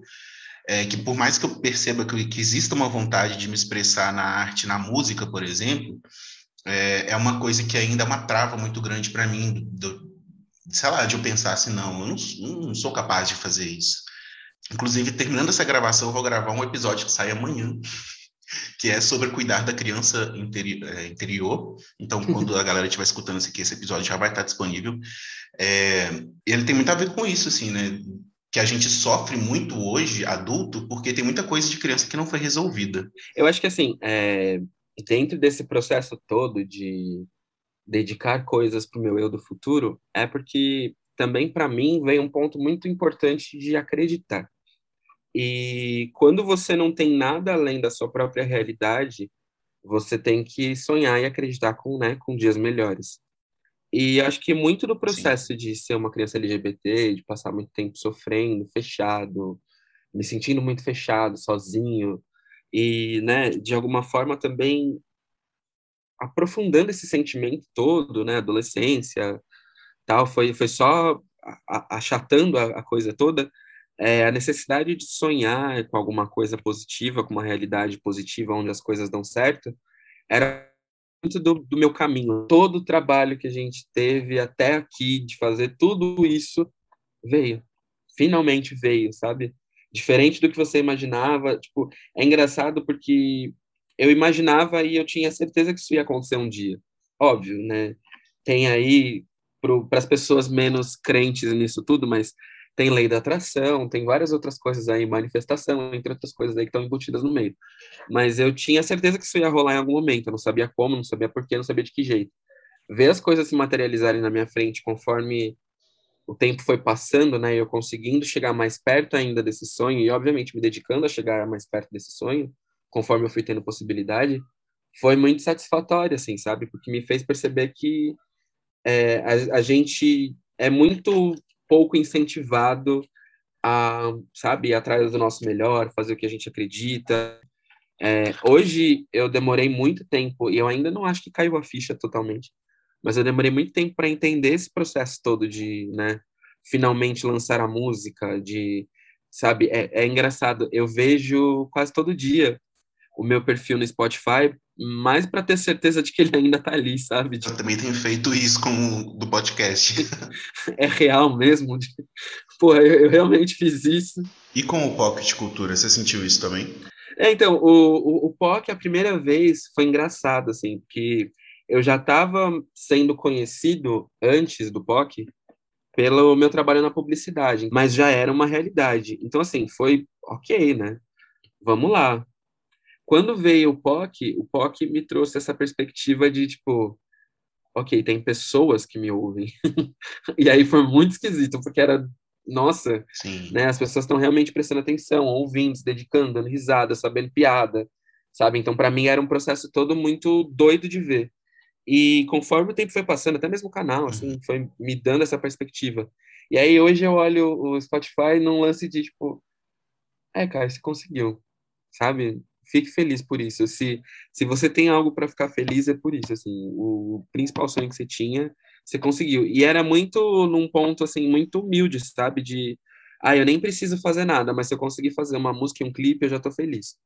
é, que por mais que eu perceba que, que exista uma vontade de me expressar na arte, na música, por exemplo, é, é uma coisa que ainda é uma trava muito grande para mim, do, sei lá, de eu pensar assim, não, eu não, não sou capaz de fazer isso. Inclusive, terminando essa gravação, eu vou gravar um episódio que sai amanhã, que é sobre cuidar da criança interi é, interior. Então, quando a galera estiver escutando esse aqui, esse episódio já vai estar disponível. É, ele tem muito a ver com isso, assim, né? que a gente sofre muito hoje, adulto, porque tem muita coisa de criança que não foi resolvida. Eu acho que, assim, é, dentro desse processo todo de dedicar coisas para o meu eu do futuro, é porque também para mim vem um ponto muito importante de acreditar. E quando você não tem nada além da sua própria realidade, você tem que sonhar e acreditar com, né, com dias melhores. E acho que muito do processo Sim. de ser uma criança LGBT, de passar muito tempo sofrendo, fechado, me sentindo muito fechado, sozinho, e, né, de alguma forma também aprofundando esse sentimento todo, né, adolescência, tal, foi, foi só achatando a, a coisa toda, é, a necessidade de sonhar com alguma coisa positiva, com uma realidade positiva onde as coisas dão certo, era muito do, do meu caminho. Todo o trabalho que a gente teve até aqui, de fazer tudo isso, veio. Finalmente veio, sabe? Diferente do que você imaginava. Tipo, é engraçado porque eu imaginava e eu tinha certeza que isso ia acontecer um dia. Óbvio, né? Tem aí para as pessoas menos crentes nisso tudo, mas tem lei da atração, tem várias outras coisas aí, manifestação, entre outras coisas aí que estão embutidas no meio. Mas eu tinha certeza que isso ia rolar em algum momento, eu não sabia como, não sabia porquê, não sabia de que jeito. Ver as coisas se materializarem na minha frente conforme o tempo foi passando, né, eu conseguindo chegar mais perto ainda desse sonho e obviamente me dedicando a chegar mais perto desse sonho, conforme eu fui tendo possibilidade, foi muito satisfatório, assim, sabe? Porque me fez perceber que é, a, a gente é muito pouco incentivado a, sabe, ir atrás do nosso melhor, fazer o que a gente acredita. É, hoje eu demorei muito tempo, e eu ainda não acho que caiu a ficha totalmente, mas eu demorei muito tempo para entender esse processo todo de, né, finalmente lançar a música, de, sabe, é, é engraçado, eu vejo quase todo dia o meu perfil no Spotify mais para ter certeza de que ele ainda tá ali, sabe? Eu também tenho feito isso com o do podcast. é real mesmo? Pô, eu, eu, realmente fiz isso. E com o Pocket Cultura, você sentiu isso também? É, então, o, o, o POC, a primeira vez, foi engraçado, assim, porque eu já estava sendo conhecido antes do POC pelo meu trabalho na publicidade, mas já era uma realidade. Então, assim, foi ok, né? Vamos lá, quando veio o POC, o POC me trouxe essa perspectiva de, tipo, ok, tem pessoas que me ouvem. e aí foi muito esquisito, porque era, nossa, Sim. né, as pessoas estão realmente prestando atenção, ouvindo, se dedicando, dando risada, sabendo piada, sabe? Então, para mim, era um processo todo muito doido de ver. E conforme o tempo foi passando, até mesmo o canal, assim, uhum. foi me dando essa perspectiva. E aí, hoje eu olho o Spotify num lance de, tipo, é, cara, você conseguiu, sabe? Fique feliz por isso. Se, se você tem algo para ficar feliz, é por isso. Assim, o principal sonho que você tinha, você conseguiu. E era muito num ponto assim muito humilde, sabe? De, ah, eu nem preciso fazer nada, mas se eu conseguir fazer uma música e um clipe, eu já estou feliz.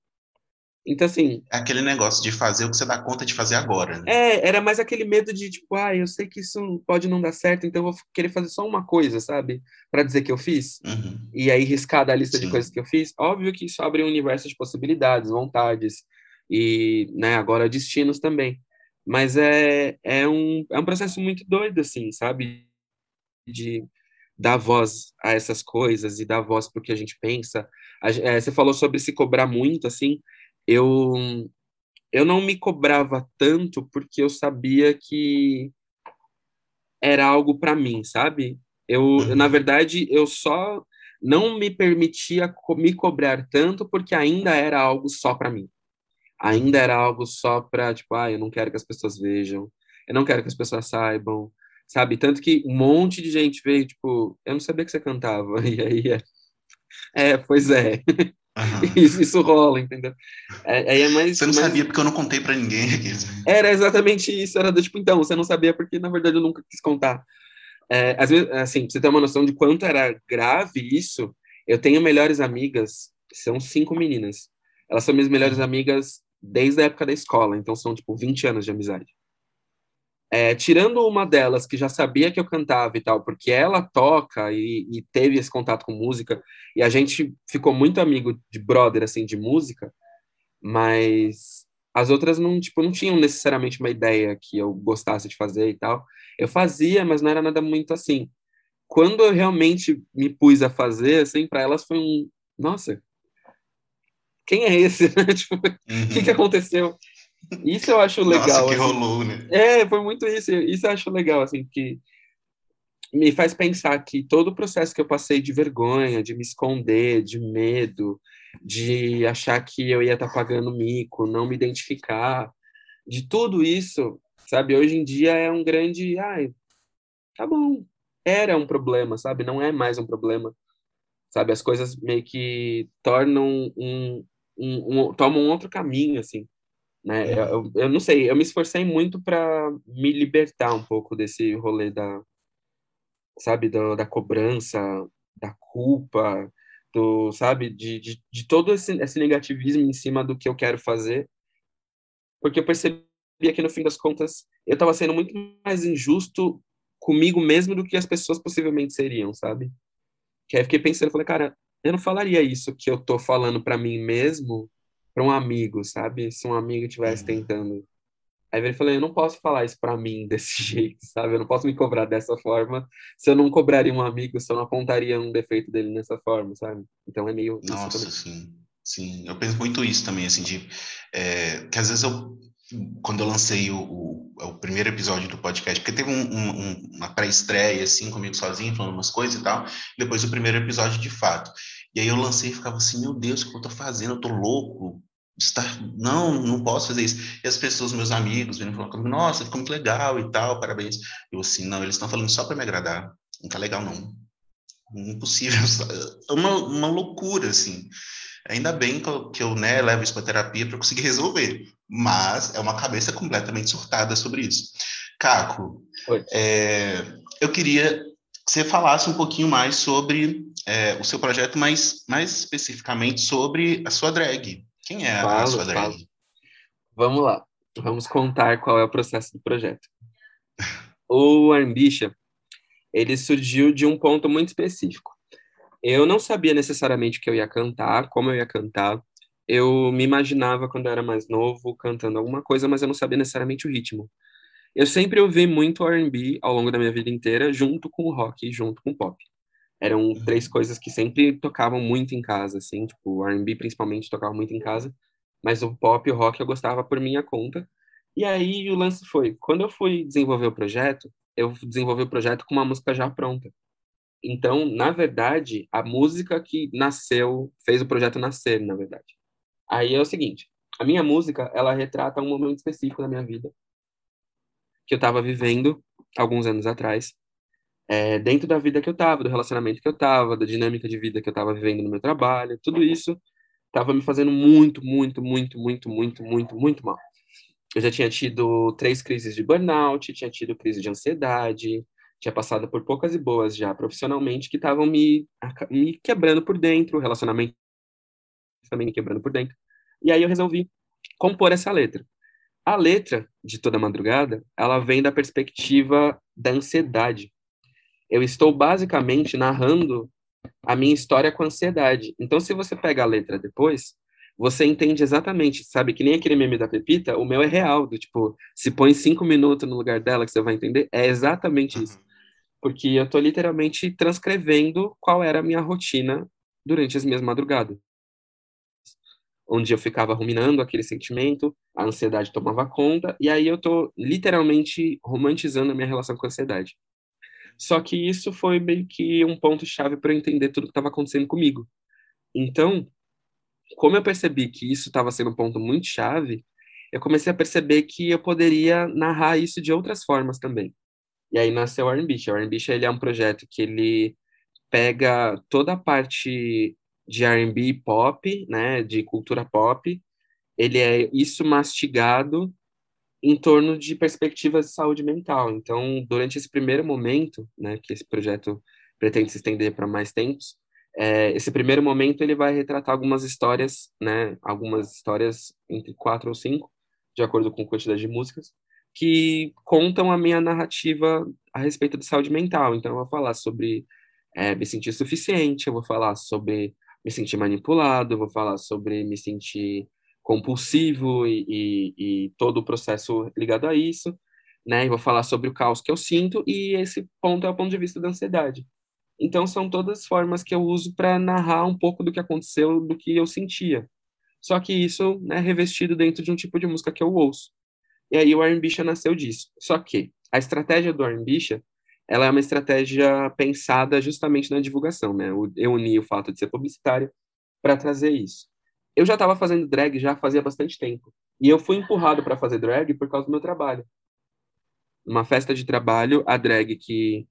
Então, assim. É aquele negócio de fazer o que você dá conta de fazer agora. Né? É, era mais aquele medo de, tipo, ah, eu sei que isso pode não dar certo, então eu vou querer fazer só uma coisa, sabe? para dizer que eu fiz. Uhum. E aí riscar da lista Sim. de coisas que eu fiz. Óbvio que isso abre um universo de possibilidades, vontades e, né, agora destinos também. Mas é, é, um, é um processo muito doido, assim, sabe? De dar voz a essas coisas e dar voz para o que a gente pensa. A, é, você falou sobre se cobrar muito, assim eu eu não me cobrava tanto porque eu sabia que era algo para mim, sabe? Eu, uhum. na verdade, eu só não me permitia me cobrar tanto porque ainda era algo só para mim. Ainda era algo só para, tipo, ah, eu não quero que as pessoas vejam, eu não quero que as pessoas saibam, sabe? Tanto que um monte de gente veio, tipo, eu não sabia que você cantava. E aí é, é pois é. Uhum. Isso, isso, rola, entendeu? É, é mais, você não mais... sabia porque eu não contei para ninguém. Era exatamente isso, era do tipo, então, você não sabia porque, na verdade, eu nunca quis contar. É, às vezes, assim, pra você ter uma noção de quanto era grave isso, eu tenho melhores amigas, são cinco meninas. Elas são minhas melhores amigas desde a época da escola, então são, tipo, 20 anos de amizade. É, tirando uma delas que já sabia que eu cantava e tal, porque ela toca e, e, teve esse contato com música, e a gente ficou muito amigo de brother, assim, de música, mas as outras não, tipo, não tinham necessariamente uma ideia que eu gostasse de fazer e tal. Eu fazia, mas não era nada muito assim. quando eu realmente me pus a fazer, assim, para elas foi um, nossa, quem é esse? tipo, o uhum. que, que aconteceu? Isso eu acho legal. Nossa, que assim. rolou, né? É, foi muito isso. Isso eu acho legal, assim, que me faz pensar que todo o processo que eu passei de vergonha, de me esconder, de medo, de achar que eu ia estar tá pagando mico, não me identificar, de tudo isso, sabe? Hoje em dia é um grande, ai, tá bom. Era um problema, sabe? Não é mais um problema. Sabe? As coisas meio que tornam um, um, um tomam um outro caminho, assim. Né? Eu, eu não sei, eu me esforcei muito para me libertar um pouco desse rolê da, sabe, da, da cobrança, da culpa, do, sabe, de, de, de todo esse, esse negativismo em cima do que eu quero fazer, porque eu percebia que no fim das contas eu estava sendo muito mais injusto comigo mesmo do que as pessoas possivelmente seriam, sabe? Que aí fiquei pensando, falei, cara, eu não falaria isso que eu tô falando para mim mesmo para um amigo, sabe? Se um amigo estivesse uhum. tentando. Aí ele falou, eu não posso falar isso para mim desse jeito, sabe? Eu não posso me cobrar dessa forma. Se eu não cobraria um amigo, se eu não apontaria um defeito dele nessa forma, sabe? Então é meio. Nossa, sim. Sim, eu penso muito isso também, assim, de é, que às vezes eu, quando eu lancei o, o, o primeiro episódio do podcast, porque teve um, um, uma pré-estreia, assim, comigo sozinho, falando umas coisas e tal, depois o primeiro episódio de fato. E aí eu lancei e ficava assim, meu Deus, o que eu tô fazendo? Eu tô louco? Está... Não, não posso fazer isso. E as pessoas, meus amigos, viram falando comigo, nossa, ficou muito legal e tal, parabéns. Eu assim, não, eles estão falando só para me agradar. Não tá legal, não. Impossível. É uma, uma loucura, assim. Ainda bem que eu, que eu né, levo isso para terapia para conseguir resolver. Mas é uma cabeça completamente surtada sobre isso. Caco, é, eu queria que você falasse um pouquinho mais sobre é, o seu projeto, mas mais especificamente sobre a sua drag. Quem é falo, a sua drag? Falo. Vamos lá, vamos contar qual é o processo do projeto. o Ambition, ele surgiu de um ponto muito específico. Eu não sabia necessariamente o que eu ia cantar, como eu ia cantar. Eu me imaginava quando eu era mais novo cantando alguma coisa, mas eu não sabia necessariamente o ritmo. Eu sempre ouvi muito R&B ao longo da minha vida inteira, junto com o rock, junto com o pop. Eram uhum. três coisas que sempre tocavam muito em casa, assim, tipo, o R&B principalmente tocava muito em casa, mas o pop e o rock eu gostava por minha conta. E aí o lance foi, quando eu fui desenvolver o projeto, eu desenvolvi o projeto com uma música já pronta. Então, na verdade, a música que nasceu, fez o projeto nascer, na verdade. Aí é o seguinte, a minha música, ela retrata um momento específico da minha vida, que eu estava vivendo alguns anos atrás, é, dentro da vida que eu estava, do relacionamento que eu estava, da dinâmica de vida que eu estava vivendo no meu trabalho, tudo isso estava me fazendo muito, muito, muito, muito, muito, muito, muito mal. Eu já tinha tido três crises de burnout, tinha tido crise de ansiedade, tinha passado por poucas e boas já profissionalmente que estavam me, me quebrando por dentro, o relacionamento também me quebrando por dentro. E aí eu resolvi compor essa letra. A letra de Toda Madrugada, ela vem da perspectiva da ansiedade. Eu estou basicamente narrando a minha história com ansiedade. Então, se você pega a letra depois, você entende exatamente, sabe? Que nem aquele meme da Pepita, o meu é real, do tipo, se põe cinco minutos no lugar dela que você vai entender, é exatamente isso. Uhum. Porque eu tô literalmente transcrevendo qual era a minha rotina durante as minhas madrugadas onde eu ficava ruminando aquele sentimento, a ansiedade tomava conta, e aí eu tô literalmente romantizando a minha relação com a ansiedade. Só que isso foi meio que um ponto chave para eu entender tudo que estava acontecendo comigo. Então, como eu percebi que isso estava sendo um ponto muito chave, eu comecei a perceber que eu poderia narrar isso de outras formas também. E aí nasceu o R&B. O R&B ele é um projeto que ele pega toda a parte de R&B pop, né, de cultura pop, ele é isso mastigado em torno de perspectivas de saúde mental. Então, durante esse primeiro momento, né, que esse projeto pretende se estender para mais tempos, é, esse primeiro momento ele vai retratar algumas histórias, né, algumas histórias entre quatro ou cinco, de acordo com a quantidade de músicas, que contam a minha narrativa a respeito de saúde mental. Então, eu vou falar sobre é, me sentir suficiente, eu vou falar sobre me sentir manipulado, vou falar sobre me sentir compulsivo e, e, e, todo o processo ligado a isso, né? E vou falar sobre o caos que eu sinto e esse ponto é o ponto de vista da ansiedade. Então são todas formas que eu uso para narrar um pouco do que aconteceu, do que eu sentia. Só que isso é né, revestido dentro de um tipo de música que eu ouço. E aí o R&B nasceu disso. Só que a estratégia do R&B ela é uma estratégia pensada justamente na divulgação, né? Eu uni o fato de ser publicitário para trazer isso. Eu já estava fazendo drag já fazia bastante tempo. E eu fui empurrado para fazer drag por causa do meu trabalho. Uma festa de trabalho, a drag que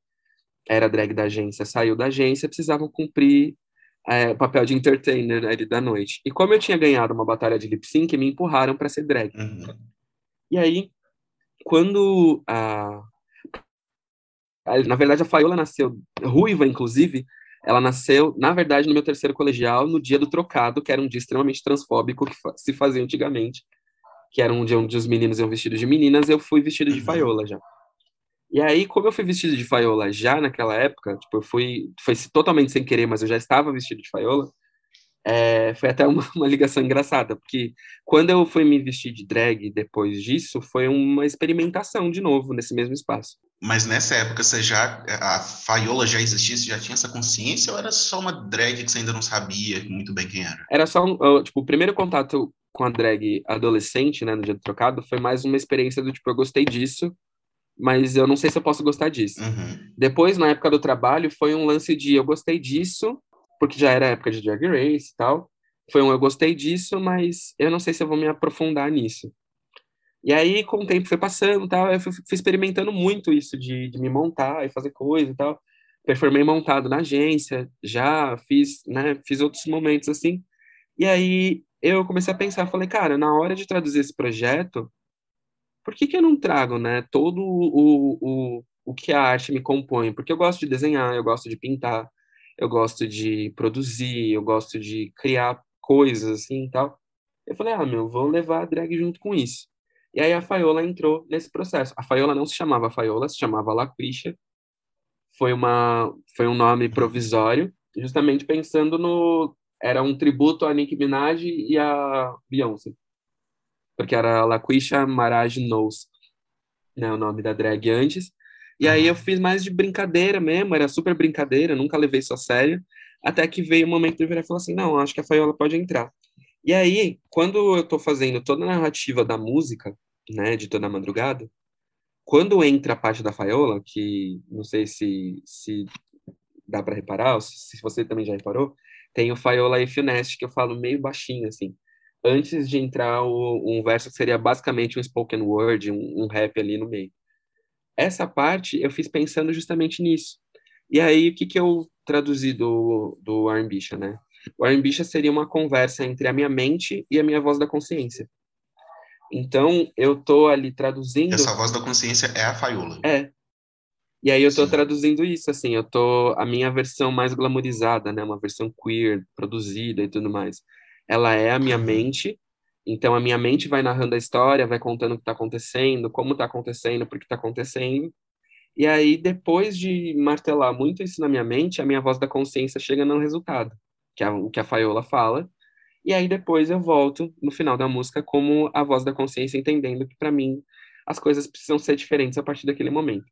era drag da agência saiu da agência, precisavam cumprir é, o papel de entertainer ali da noite. E como eu tinha ganhado uma batalha de lip sync, me empurraram para ser drag. Uhum. E aí, quando a, na verdade, a Faiola nasceu ruiva, inclusive. Ela nasceu, na verdade, no meu terceiro colegial, no dia do trocado, que era um dia extremamente transfóbico que se fazia antigamente, que era um dia onde os meninos iam vestidos de meninas, eu fui vestido de Faiola já. E aí, como eu fui vestido de Faiola já naquela época, tipo, eu fui, foi totalmente sem querer, mas eu já estava vestido de Faiola, é, foi até uma, uma, ligação engraçada, porque quando eu fui me vestir de drag depois disso, foi uma experimentação de novo nesse mesmo espaço. Mas nessa época você já a faiola já existia, você já tinha essa consciência ou era só uma drag que você ainda não sabia muito bem quem era? Era só um, tipo, o primeiro contato com a drag adolescente, né, no dia do trocado, foi mais uma experiência do tipo, eu gostei disso, mas eu não sei se eu posso gostar disso. Uhum. Depois, na época do trabalho, foi um lance de eu gostei disso, porque já era época de Drag Race e tal. Foi um eu gostei disso, mas eu não sei se eu vou me aprofundar nisso. E aí, com o tempo foi passando tal, eu fui, fui experimentando muito isso de, de, me montar e fazer coisa e tal. Performei montado na agência, já fiz, né, fiz outros momentos assim. E aí eu comecei a pensar, falei, cara, na hora de traduzir esse projeto, por que que eu não trago, né, todo o, o, o que a arte me compõe? Porque eu gosto de desenhar, eu gosto de pintar, eu gosto de produzir, eu gosto de criar coisas assim e tal. Eu falei, ah, meu, vou levar a drag junto com isso. E aí a Faiola entrou nesse processo. A Faiola não se chamava Faiola, se chamava Laquisha. Foi uma foi um nome provisório, justamente pensando no era um tributo a Nicki Minaj e a Beyoncé. Porque era Laquisha Maraj Knows, né, o nome da drag antes. E aí eu fiz mais de brincadeira mesmo, era super brincadeira, nunca levei isso a sério, até que veio o momento de virar e falar assim, não, acho que a Faiola pode entrar. E aí, quando eu tô fazendo toda a narrativa da música, né, de toda a madrugada, quando entra a parte da Faiola, que não sei se, se dá para reparar, ou se, você também já reparou, tem o Faiola e Finest, que eu falo meio baixinho, assim, antes de entrar o, um verso que seria basicamente um spoken word, um, um rap ali no meio essa parte eu fiz pensando justamente nisso. E aí, o que, que eu traduzi do, do Armbicha, né? O Armbicha seria uma conversa entre a minha mente e a minha voz da consciência. Então, eu tô ali traduzindo... Essa voz da consciência é a Faiola. É. E aí eu tô Sim. traduzindo isso, assim, eu tô... A minha versão mais glamourizada, né? Uma versão queer, produzida e tudo mais. Ela é a minha uhum. mente, então a minha mente vai narrando a história, vai contando o que está acontecendo, como está acontecendo, por que está acontecendo. E aí, depois de martelar muito isso na minha mente, a minha voz da consciência chega no resultado, que é o que a Faiola fala. E aí depois eu volto no final da música como a voz da consciência entendendo que para mim as coisas precisam ser diferentes a partir daquele momento.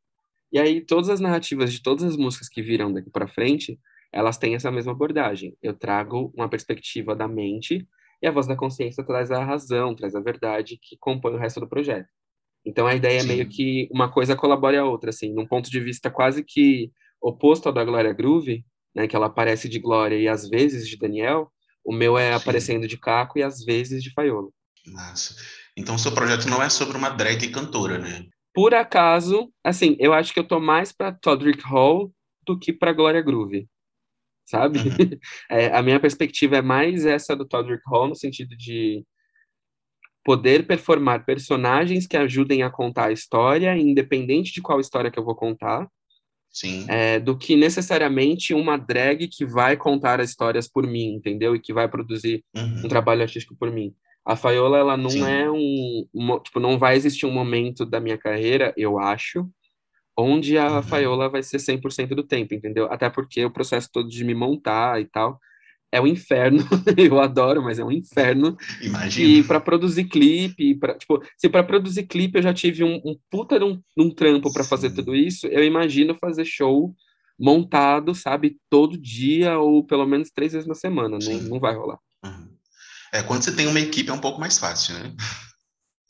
E aí todas as narrativas de todas as músicas que viram daqui para frente, elas têm essa mesma abordagem. Eu trago uma perspectiva da mente e a voz da consciência traz a razão, traz a verdade que compõe o resto do projeto. Então a ideia Sim. é meio que uma coisa colabore a outra, assim, num ponto de vista quase que oposto ao da Glória Groove, né, que ela aparece de Glória e às vezes de Daniel, o meu é Sim. aparecendo de Caco e às vezes de Faiolo. Nossa. Então o seu projeto não é sobre uma drag cantora, né? Por acaso, assim, eu acho que eu tô mais para Todrick Hall do que para Glória Groove sabe? Uhum. É, a minha perspectiva é mais essa do Todrick Hall, no sentido de poder performar personagens que ajudem a contar a história, independente de qual história que eu vou contar. É, do que necessariamente uma drag que vai contar as histórias por mim, entendeu? E que vai produzir uhum. um trabalho artístico por mim. A Faiola, ela não Sim. é um, um, Tipo, não vai existir um momento da minha carreira, eu acho, onde a uhum. Faiola vai ser 100% do tempo, entendeu? Até porque o processo todo de me montar e tal é um inferno. eu adoro, mas é um inferno. Imagina. E para produzir clipe, pra, tipo, se para produzir clipe eu já tive um, um puta de um, um trampo para fazer tudo isso, eu imagino fazer show montado, sabe, todo dia ou pelo menos três vezes na semana. Não, não vai rolar. Uhum. É, quando você tem uma equipe é um pouco mais fácil, né?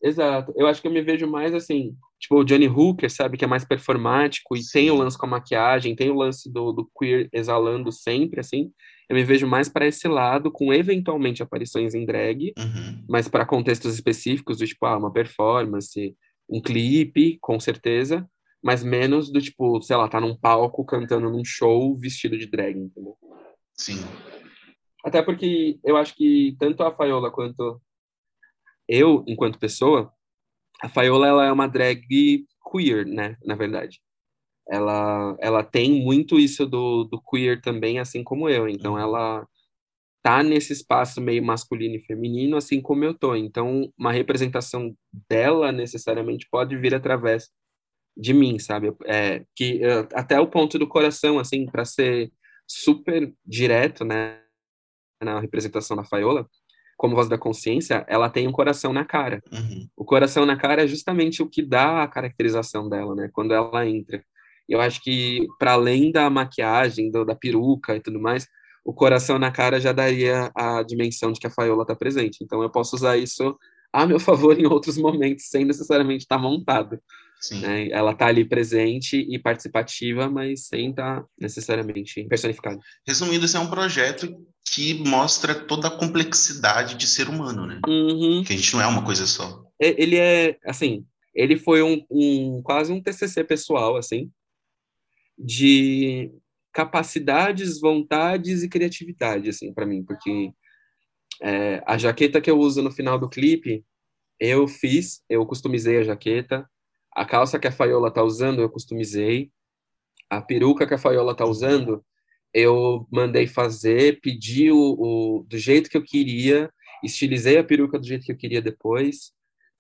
Exato. Eu acho que eu me vejo mais assim, tipo o Johnny Hooker, sabe, que é mais performático e Sim. tem o lance com a maquiagem, tem o lance do, do queer exalando sempre, assim. Eu me vejo mais para esse lado, com eventualmente aparições em drag, Uhum. mas para contextos específicos, do tipo, ah, uma performance, um clipe, com certeza, mas menos do tipo, sei lá, tá num palco cantando num show vestido de drag, entendeu? Sim. Até porque eu acho que tanto a Faiola quanto eu, enquanto pessoa, a Faiola ela é uma drag queer, né, na verdade. Ela, ela tem muito isso do, do queer também, assim como eu. Então Uhum. ela tá nesse espaço meio masculino e feminino, assim como eu tô. Então uma representação dela necessariamente pode vir através de mim, sabe? É, que até o ponto do coração, assim, para ser super direto, né, na representação da Faiola, como voz da consciência, ela tem um coração na cara. Uhum. O coração na cara é justamente o que dá a caracterização dela, né? Quando ela entra. Eu acho que, para além da maquiagem, do, da peruca e tudo mais, o coração na cara já daria a dimensão de que a Faiola está presente. Então eu posso usar isso a meu favor em outros momentos, sem necessariamente estar montada. Sim. Né? Ela está ali presente e participativa, mas sem estar necessariamente personificada. Resumindo, esse é um projeto que mostra toda a complexidade de ser humano, né? Uhum. Que a gente não é uma coisa só. Ele é, assim, ele foi um, um quase um TCC pessoal, assim, de capacidades, vontades e criatividade, assim, para mim, porque é, a jaqueta que eu uso no final do clipe, eu fiz, eu customizei a jaqueta, a calça que a Faiola tá usando, eu customizei, a peruca que a Faiola tá usando, eu mandei fazer, pedi o, o- do jeito que eu queria, estilizei a peruca do jeito que eu queria depois.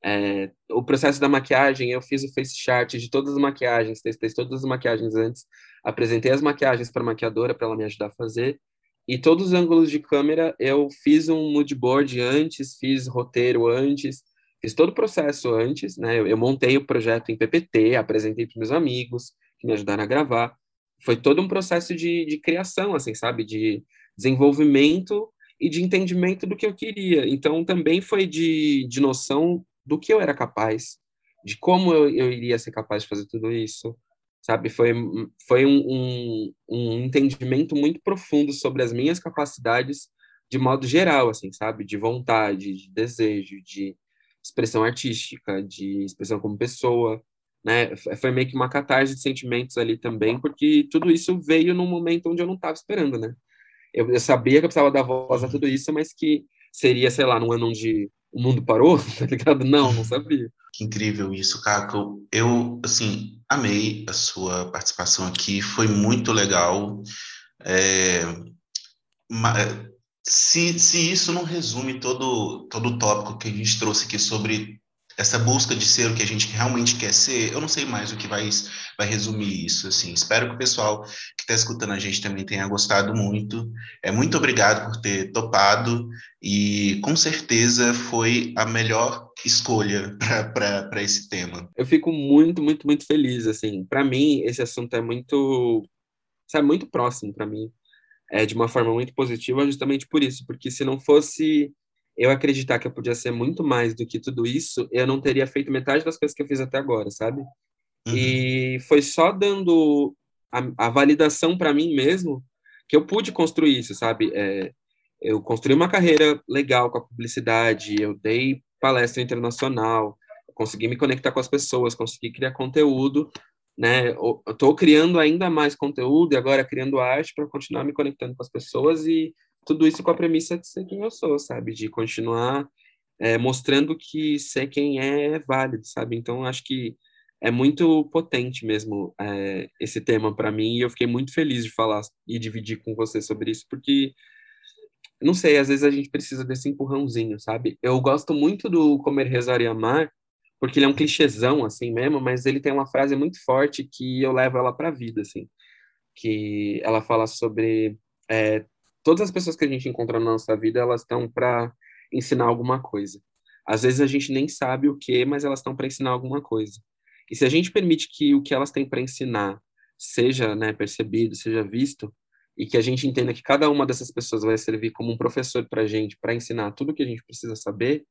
É, o processo da maquiagem, eu fiz o face chart de todas as maquiagens, testei todas as maquiagens antes, apresentei as maquiagens para a maquiadora para ela me ajudar a fazer. E todos os ângulos de câmera, eu fiz um mood board antes, fiz roteiro antes, fiz todo o processo antes, né? Eu, eu montei o projeto em PPT, apresentei para meus amigos que me ajudaram a gravar. Foi todo um processo de, de criação, assim, sabe? De desenvolvimento e de entendimento do que eu queria. Então, também foi de, de noção do que eu era capaz, de como eu, eu iria ser capaz de fazer tudo isso, sabe? Foi, foi um, um, um entendimento muito profundo sobre as minhas capacidades de modo geral, assim, sabe? De vontade, de desejo, de expressão artística, de expressão como pessoa, né? Foi meio que uma catarse de sentimentos ali também, porque tudo isso veio num momento onde eu não estava esperando, né? Eu, eu sabia que eu precisava dar voz a tudo isso, mas que seria, sei lá, num ano onde o mundo parou, tá ligado? Não, não sabia. Que incrível isso, Caco. Eu, assim, amei a sua participação aqui, foi muito legal. É, se, se isso não resume todo, todo o tópico que a gente trouxe aqui sobre essa busca de ser o que a gente realmente quer ser, eu não sei mais o que vai, vai resumir isso, assim. Espero que o pessoal que está escutando a gente também tenha gostado muito. É muito obrigado por ter topado e com certeza foi a melhor escolha para esse tema. Eu fico muito, muito, muito feliz, assim. Para mim, esse assunto é muito, sabe, muito próximo para mim. É de uma forma muito positiva, justamente por isso, porque se não fosse eu acreditar que eu podia ser muito mais do que tudo isso, eu não teria feito metade das coisas que eu fiz até agora, sabe? Uhum. E foi só dando a, a validação para mim mesmo que eu pude construir isso, sabe? É, eu construí uma carreira legal com a publicidade, eu dei palestra internacional, consegui me conectar com as pessoas, consegui criar conteúdo, né? Eu estou criando ainda mais conteúdo e agora criando arte para continuar me conectando com as pessoas e tudo isso com a premissa de ser quem eu sou, sabe? De continuar é, mostrando que ser quem é é válido, sabe? Então, acho que é muito potente mesmo é, esse tema para mim e eu fiquei muito feliz de falar e dividir com você sobre isso, porque, não sei, às vezes a gente precisa desse empurrãozinho, sabe? Eu gosto muito do Comer, Rezar e Amar, porque ele é um clichêzão, assim mesmo, mas ele tem uma frase muito forte que eu levo ela para a vida, assim, que ela fala sobre... É, todas as pessoas que a gente encontra na nossa vida, elas estão para ensinar alguma coisa. Às vezes a gente nem sabe o que, mas elas estão para ensinar alguma coisa. E se a gente permite que o que elas têm para ensinar seja né, percebido, seja visto, e que a gente entenda que cada uma dessas pessoas vai servir como um professor para a gente, para ensinar tudo o que a gente precisa saber,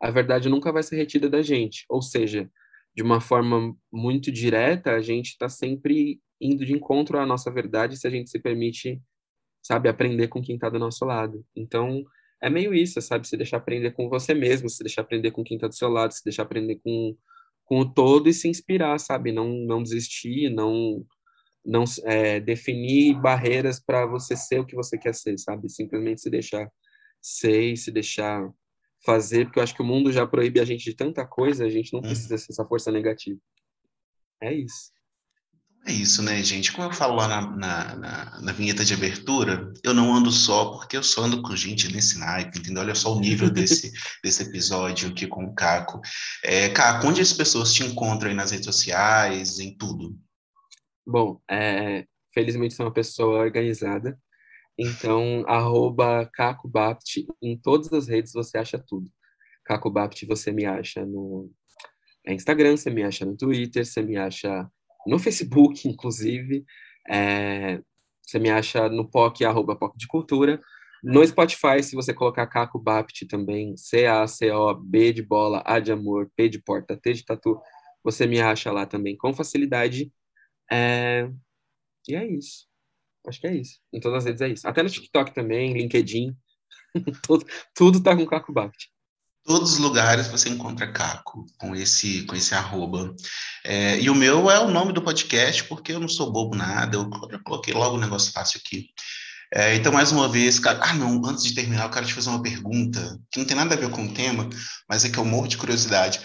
a verdade nunca vai ser retida da gente. Ou seja, de uma forma muito direta, a gente está sempre indo de encontro à nossa verdade se a gente se permite, sabe, aprender com quem está do nosso lado. Então, é meio isso, sabe? Se deixar aprender com você mesmo, se deixar aprender com quem está do seu lado, se deixar aprender com, com o todo e se inspirar, sabe? Não, não desistir, não não é, definir barreiras para você ser o que você quer ser, sabe? Simplesmente se deixar ser e se deixar fazer, porque eu acho que o mundo já proíbe a gente de tanta coisa, a gente não uhum. precisa ser essa força negativa. É isso. É isso, né, gente? Como eu falo lá na, na, na, na, vinheta de abertura, eu não ando só porque eu só ando com gente nesse naipe, entendeu? Olha só o nível desse, desse episódio aqui com o Caco. É, Caco, onde as pessoas te encontram aí nas redes sociais, em tudo? Bom, é, felizmente sou uma pessoa organizada, então, arroba CacoBapt, em todas as redes você acha tudo. CacoBapt você me acha no Instagram, você me acha no Twitter, você me acha no Facebook, inclusive, é, você me acha no POC, arroba POC de Cultura. No Spotify, se você colocar Caco Bapt também, C-A-C-O-B de bola, A de amor, P de porta, T de tatu, você me acha lá também com facilidade. É... E é isso. Acho que é isso. Em todas as redes é isso. Até no TikTok também, LinkedIn. tudo, tudo tá com Caco Bapt. Todos os lugares você encontra Caco com esse com esse arroba. É, e o meu é o nome do podcast, porque eu não sou bobo nada, eu, coloquei logo um negócio fácil aqui. É, então, mais uma vez, cara, ah, não, antes de terminar, eu quero te fazer uma pergunta que não tem nada a ver com o tema, mas é que eu morro de curiosidade.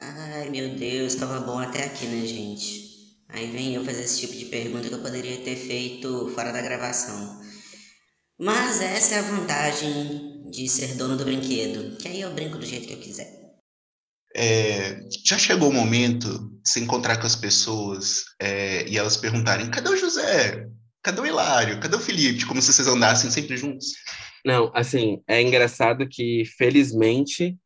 Ai, meu Deus, tava bom até aqui, né, gente? Aí vem eu fazer esse tipo de pergunta que eu poderia ter feito fora da gravação. Mas essa é a vantagem de ser dono do brinquedo, que aí eu brinco do jeito que eu quiser. É, já chegou o momento de se encontrar com as pessoas é, e elas perguntarem: cadê o José? Cadê o Hilário? Cadê o Felipe? Como se vocês andassem sempre juntos. Não, assim, é engraçado que, felizmente,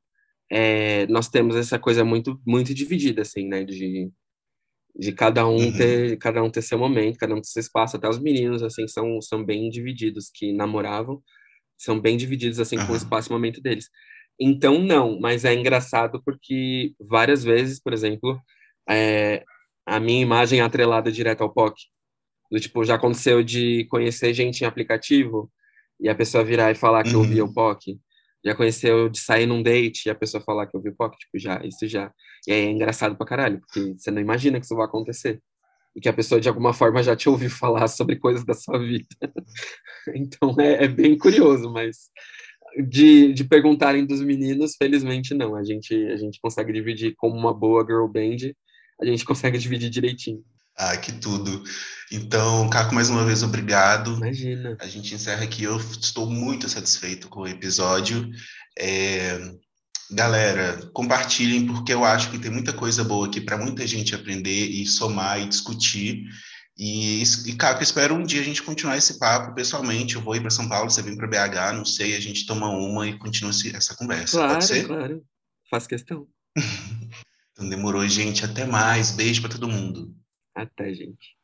é, nós temos essa coisa muito, muito dividida, assim, né? De, de cada um uhum. ter cada um ter seu momento, cada um ter seu espaço. Até os meninos, assim, são, são bem divididos, que namoravam, são bem divididos, assim, uhum. com o espaço e o momento deles. Então, não, mas é engraçado porque várias vezes, por exemplo, é, a minha imagem é atrelada direto ao POC. Do tipo, já aconteceu de conhecer gente em aplicativo e a pessoa virar e falar que uhum. eu via o POC. Já conheceu de sair num date e a pessoa falar que eu vi o POC, tipo, já, isso já. E aí é engraçado pra caralho, porque você não imagina que isso vai acontecer. E que a pessoa, de alguma forma, já te ouviu falar sobre coisas da sua vida. então é, é, bem curioso, mas de, de perguntarem dos meninos, felizmente não. A gente, a gente consegue dividir como uma boa girl band, a gente consegue dividir direitinho. Ah, que tudo. Então, Caco, mais uma vez, obrigado. Imagina. A gente encerra aqui. Eu estou muito satisfeito com o episódio. É... Galera, compartilhem, porque eu acho que tem muita coisa boa aqui para muita gente aprender e somar e discutir. E, e Caco, espero um dia a gente continuar esse papo pessoalmente. Eu vou ir para São Paulo, você vem para BH, não sei, a gente toma uma e continua essa conversa. Claro, Pode ser? claro. Faz questão. então demorou, gente. Até mais. Beijo para todo mundo. Até, gente.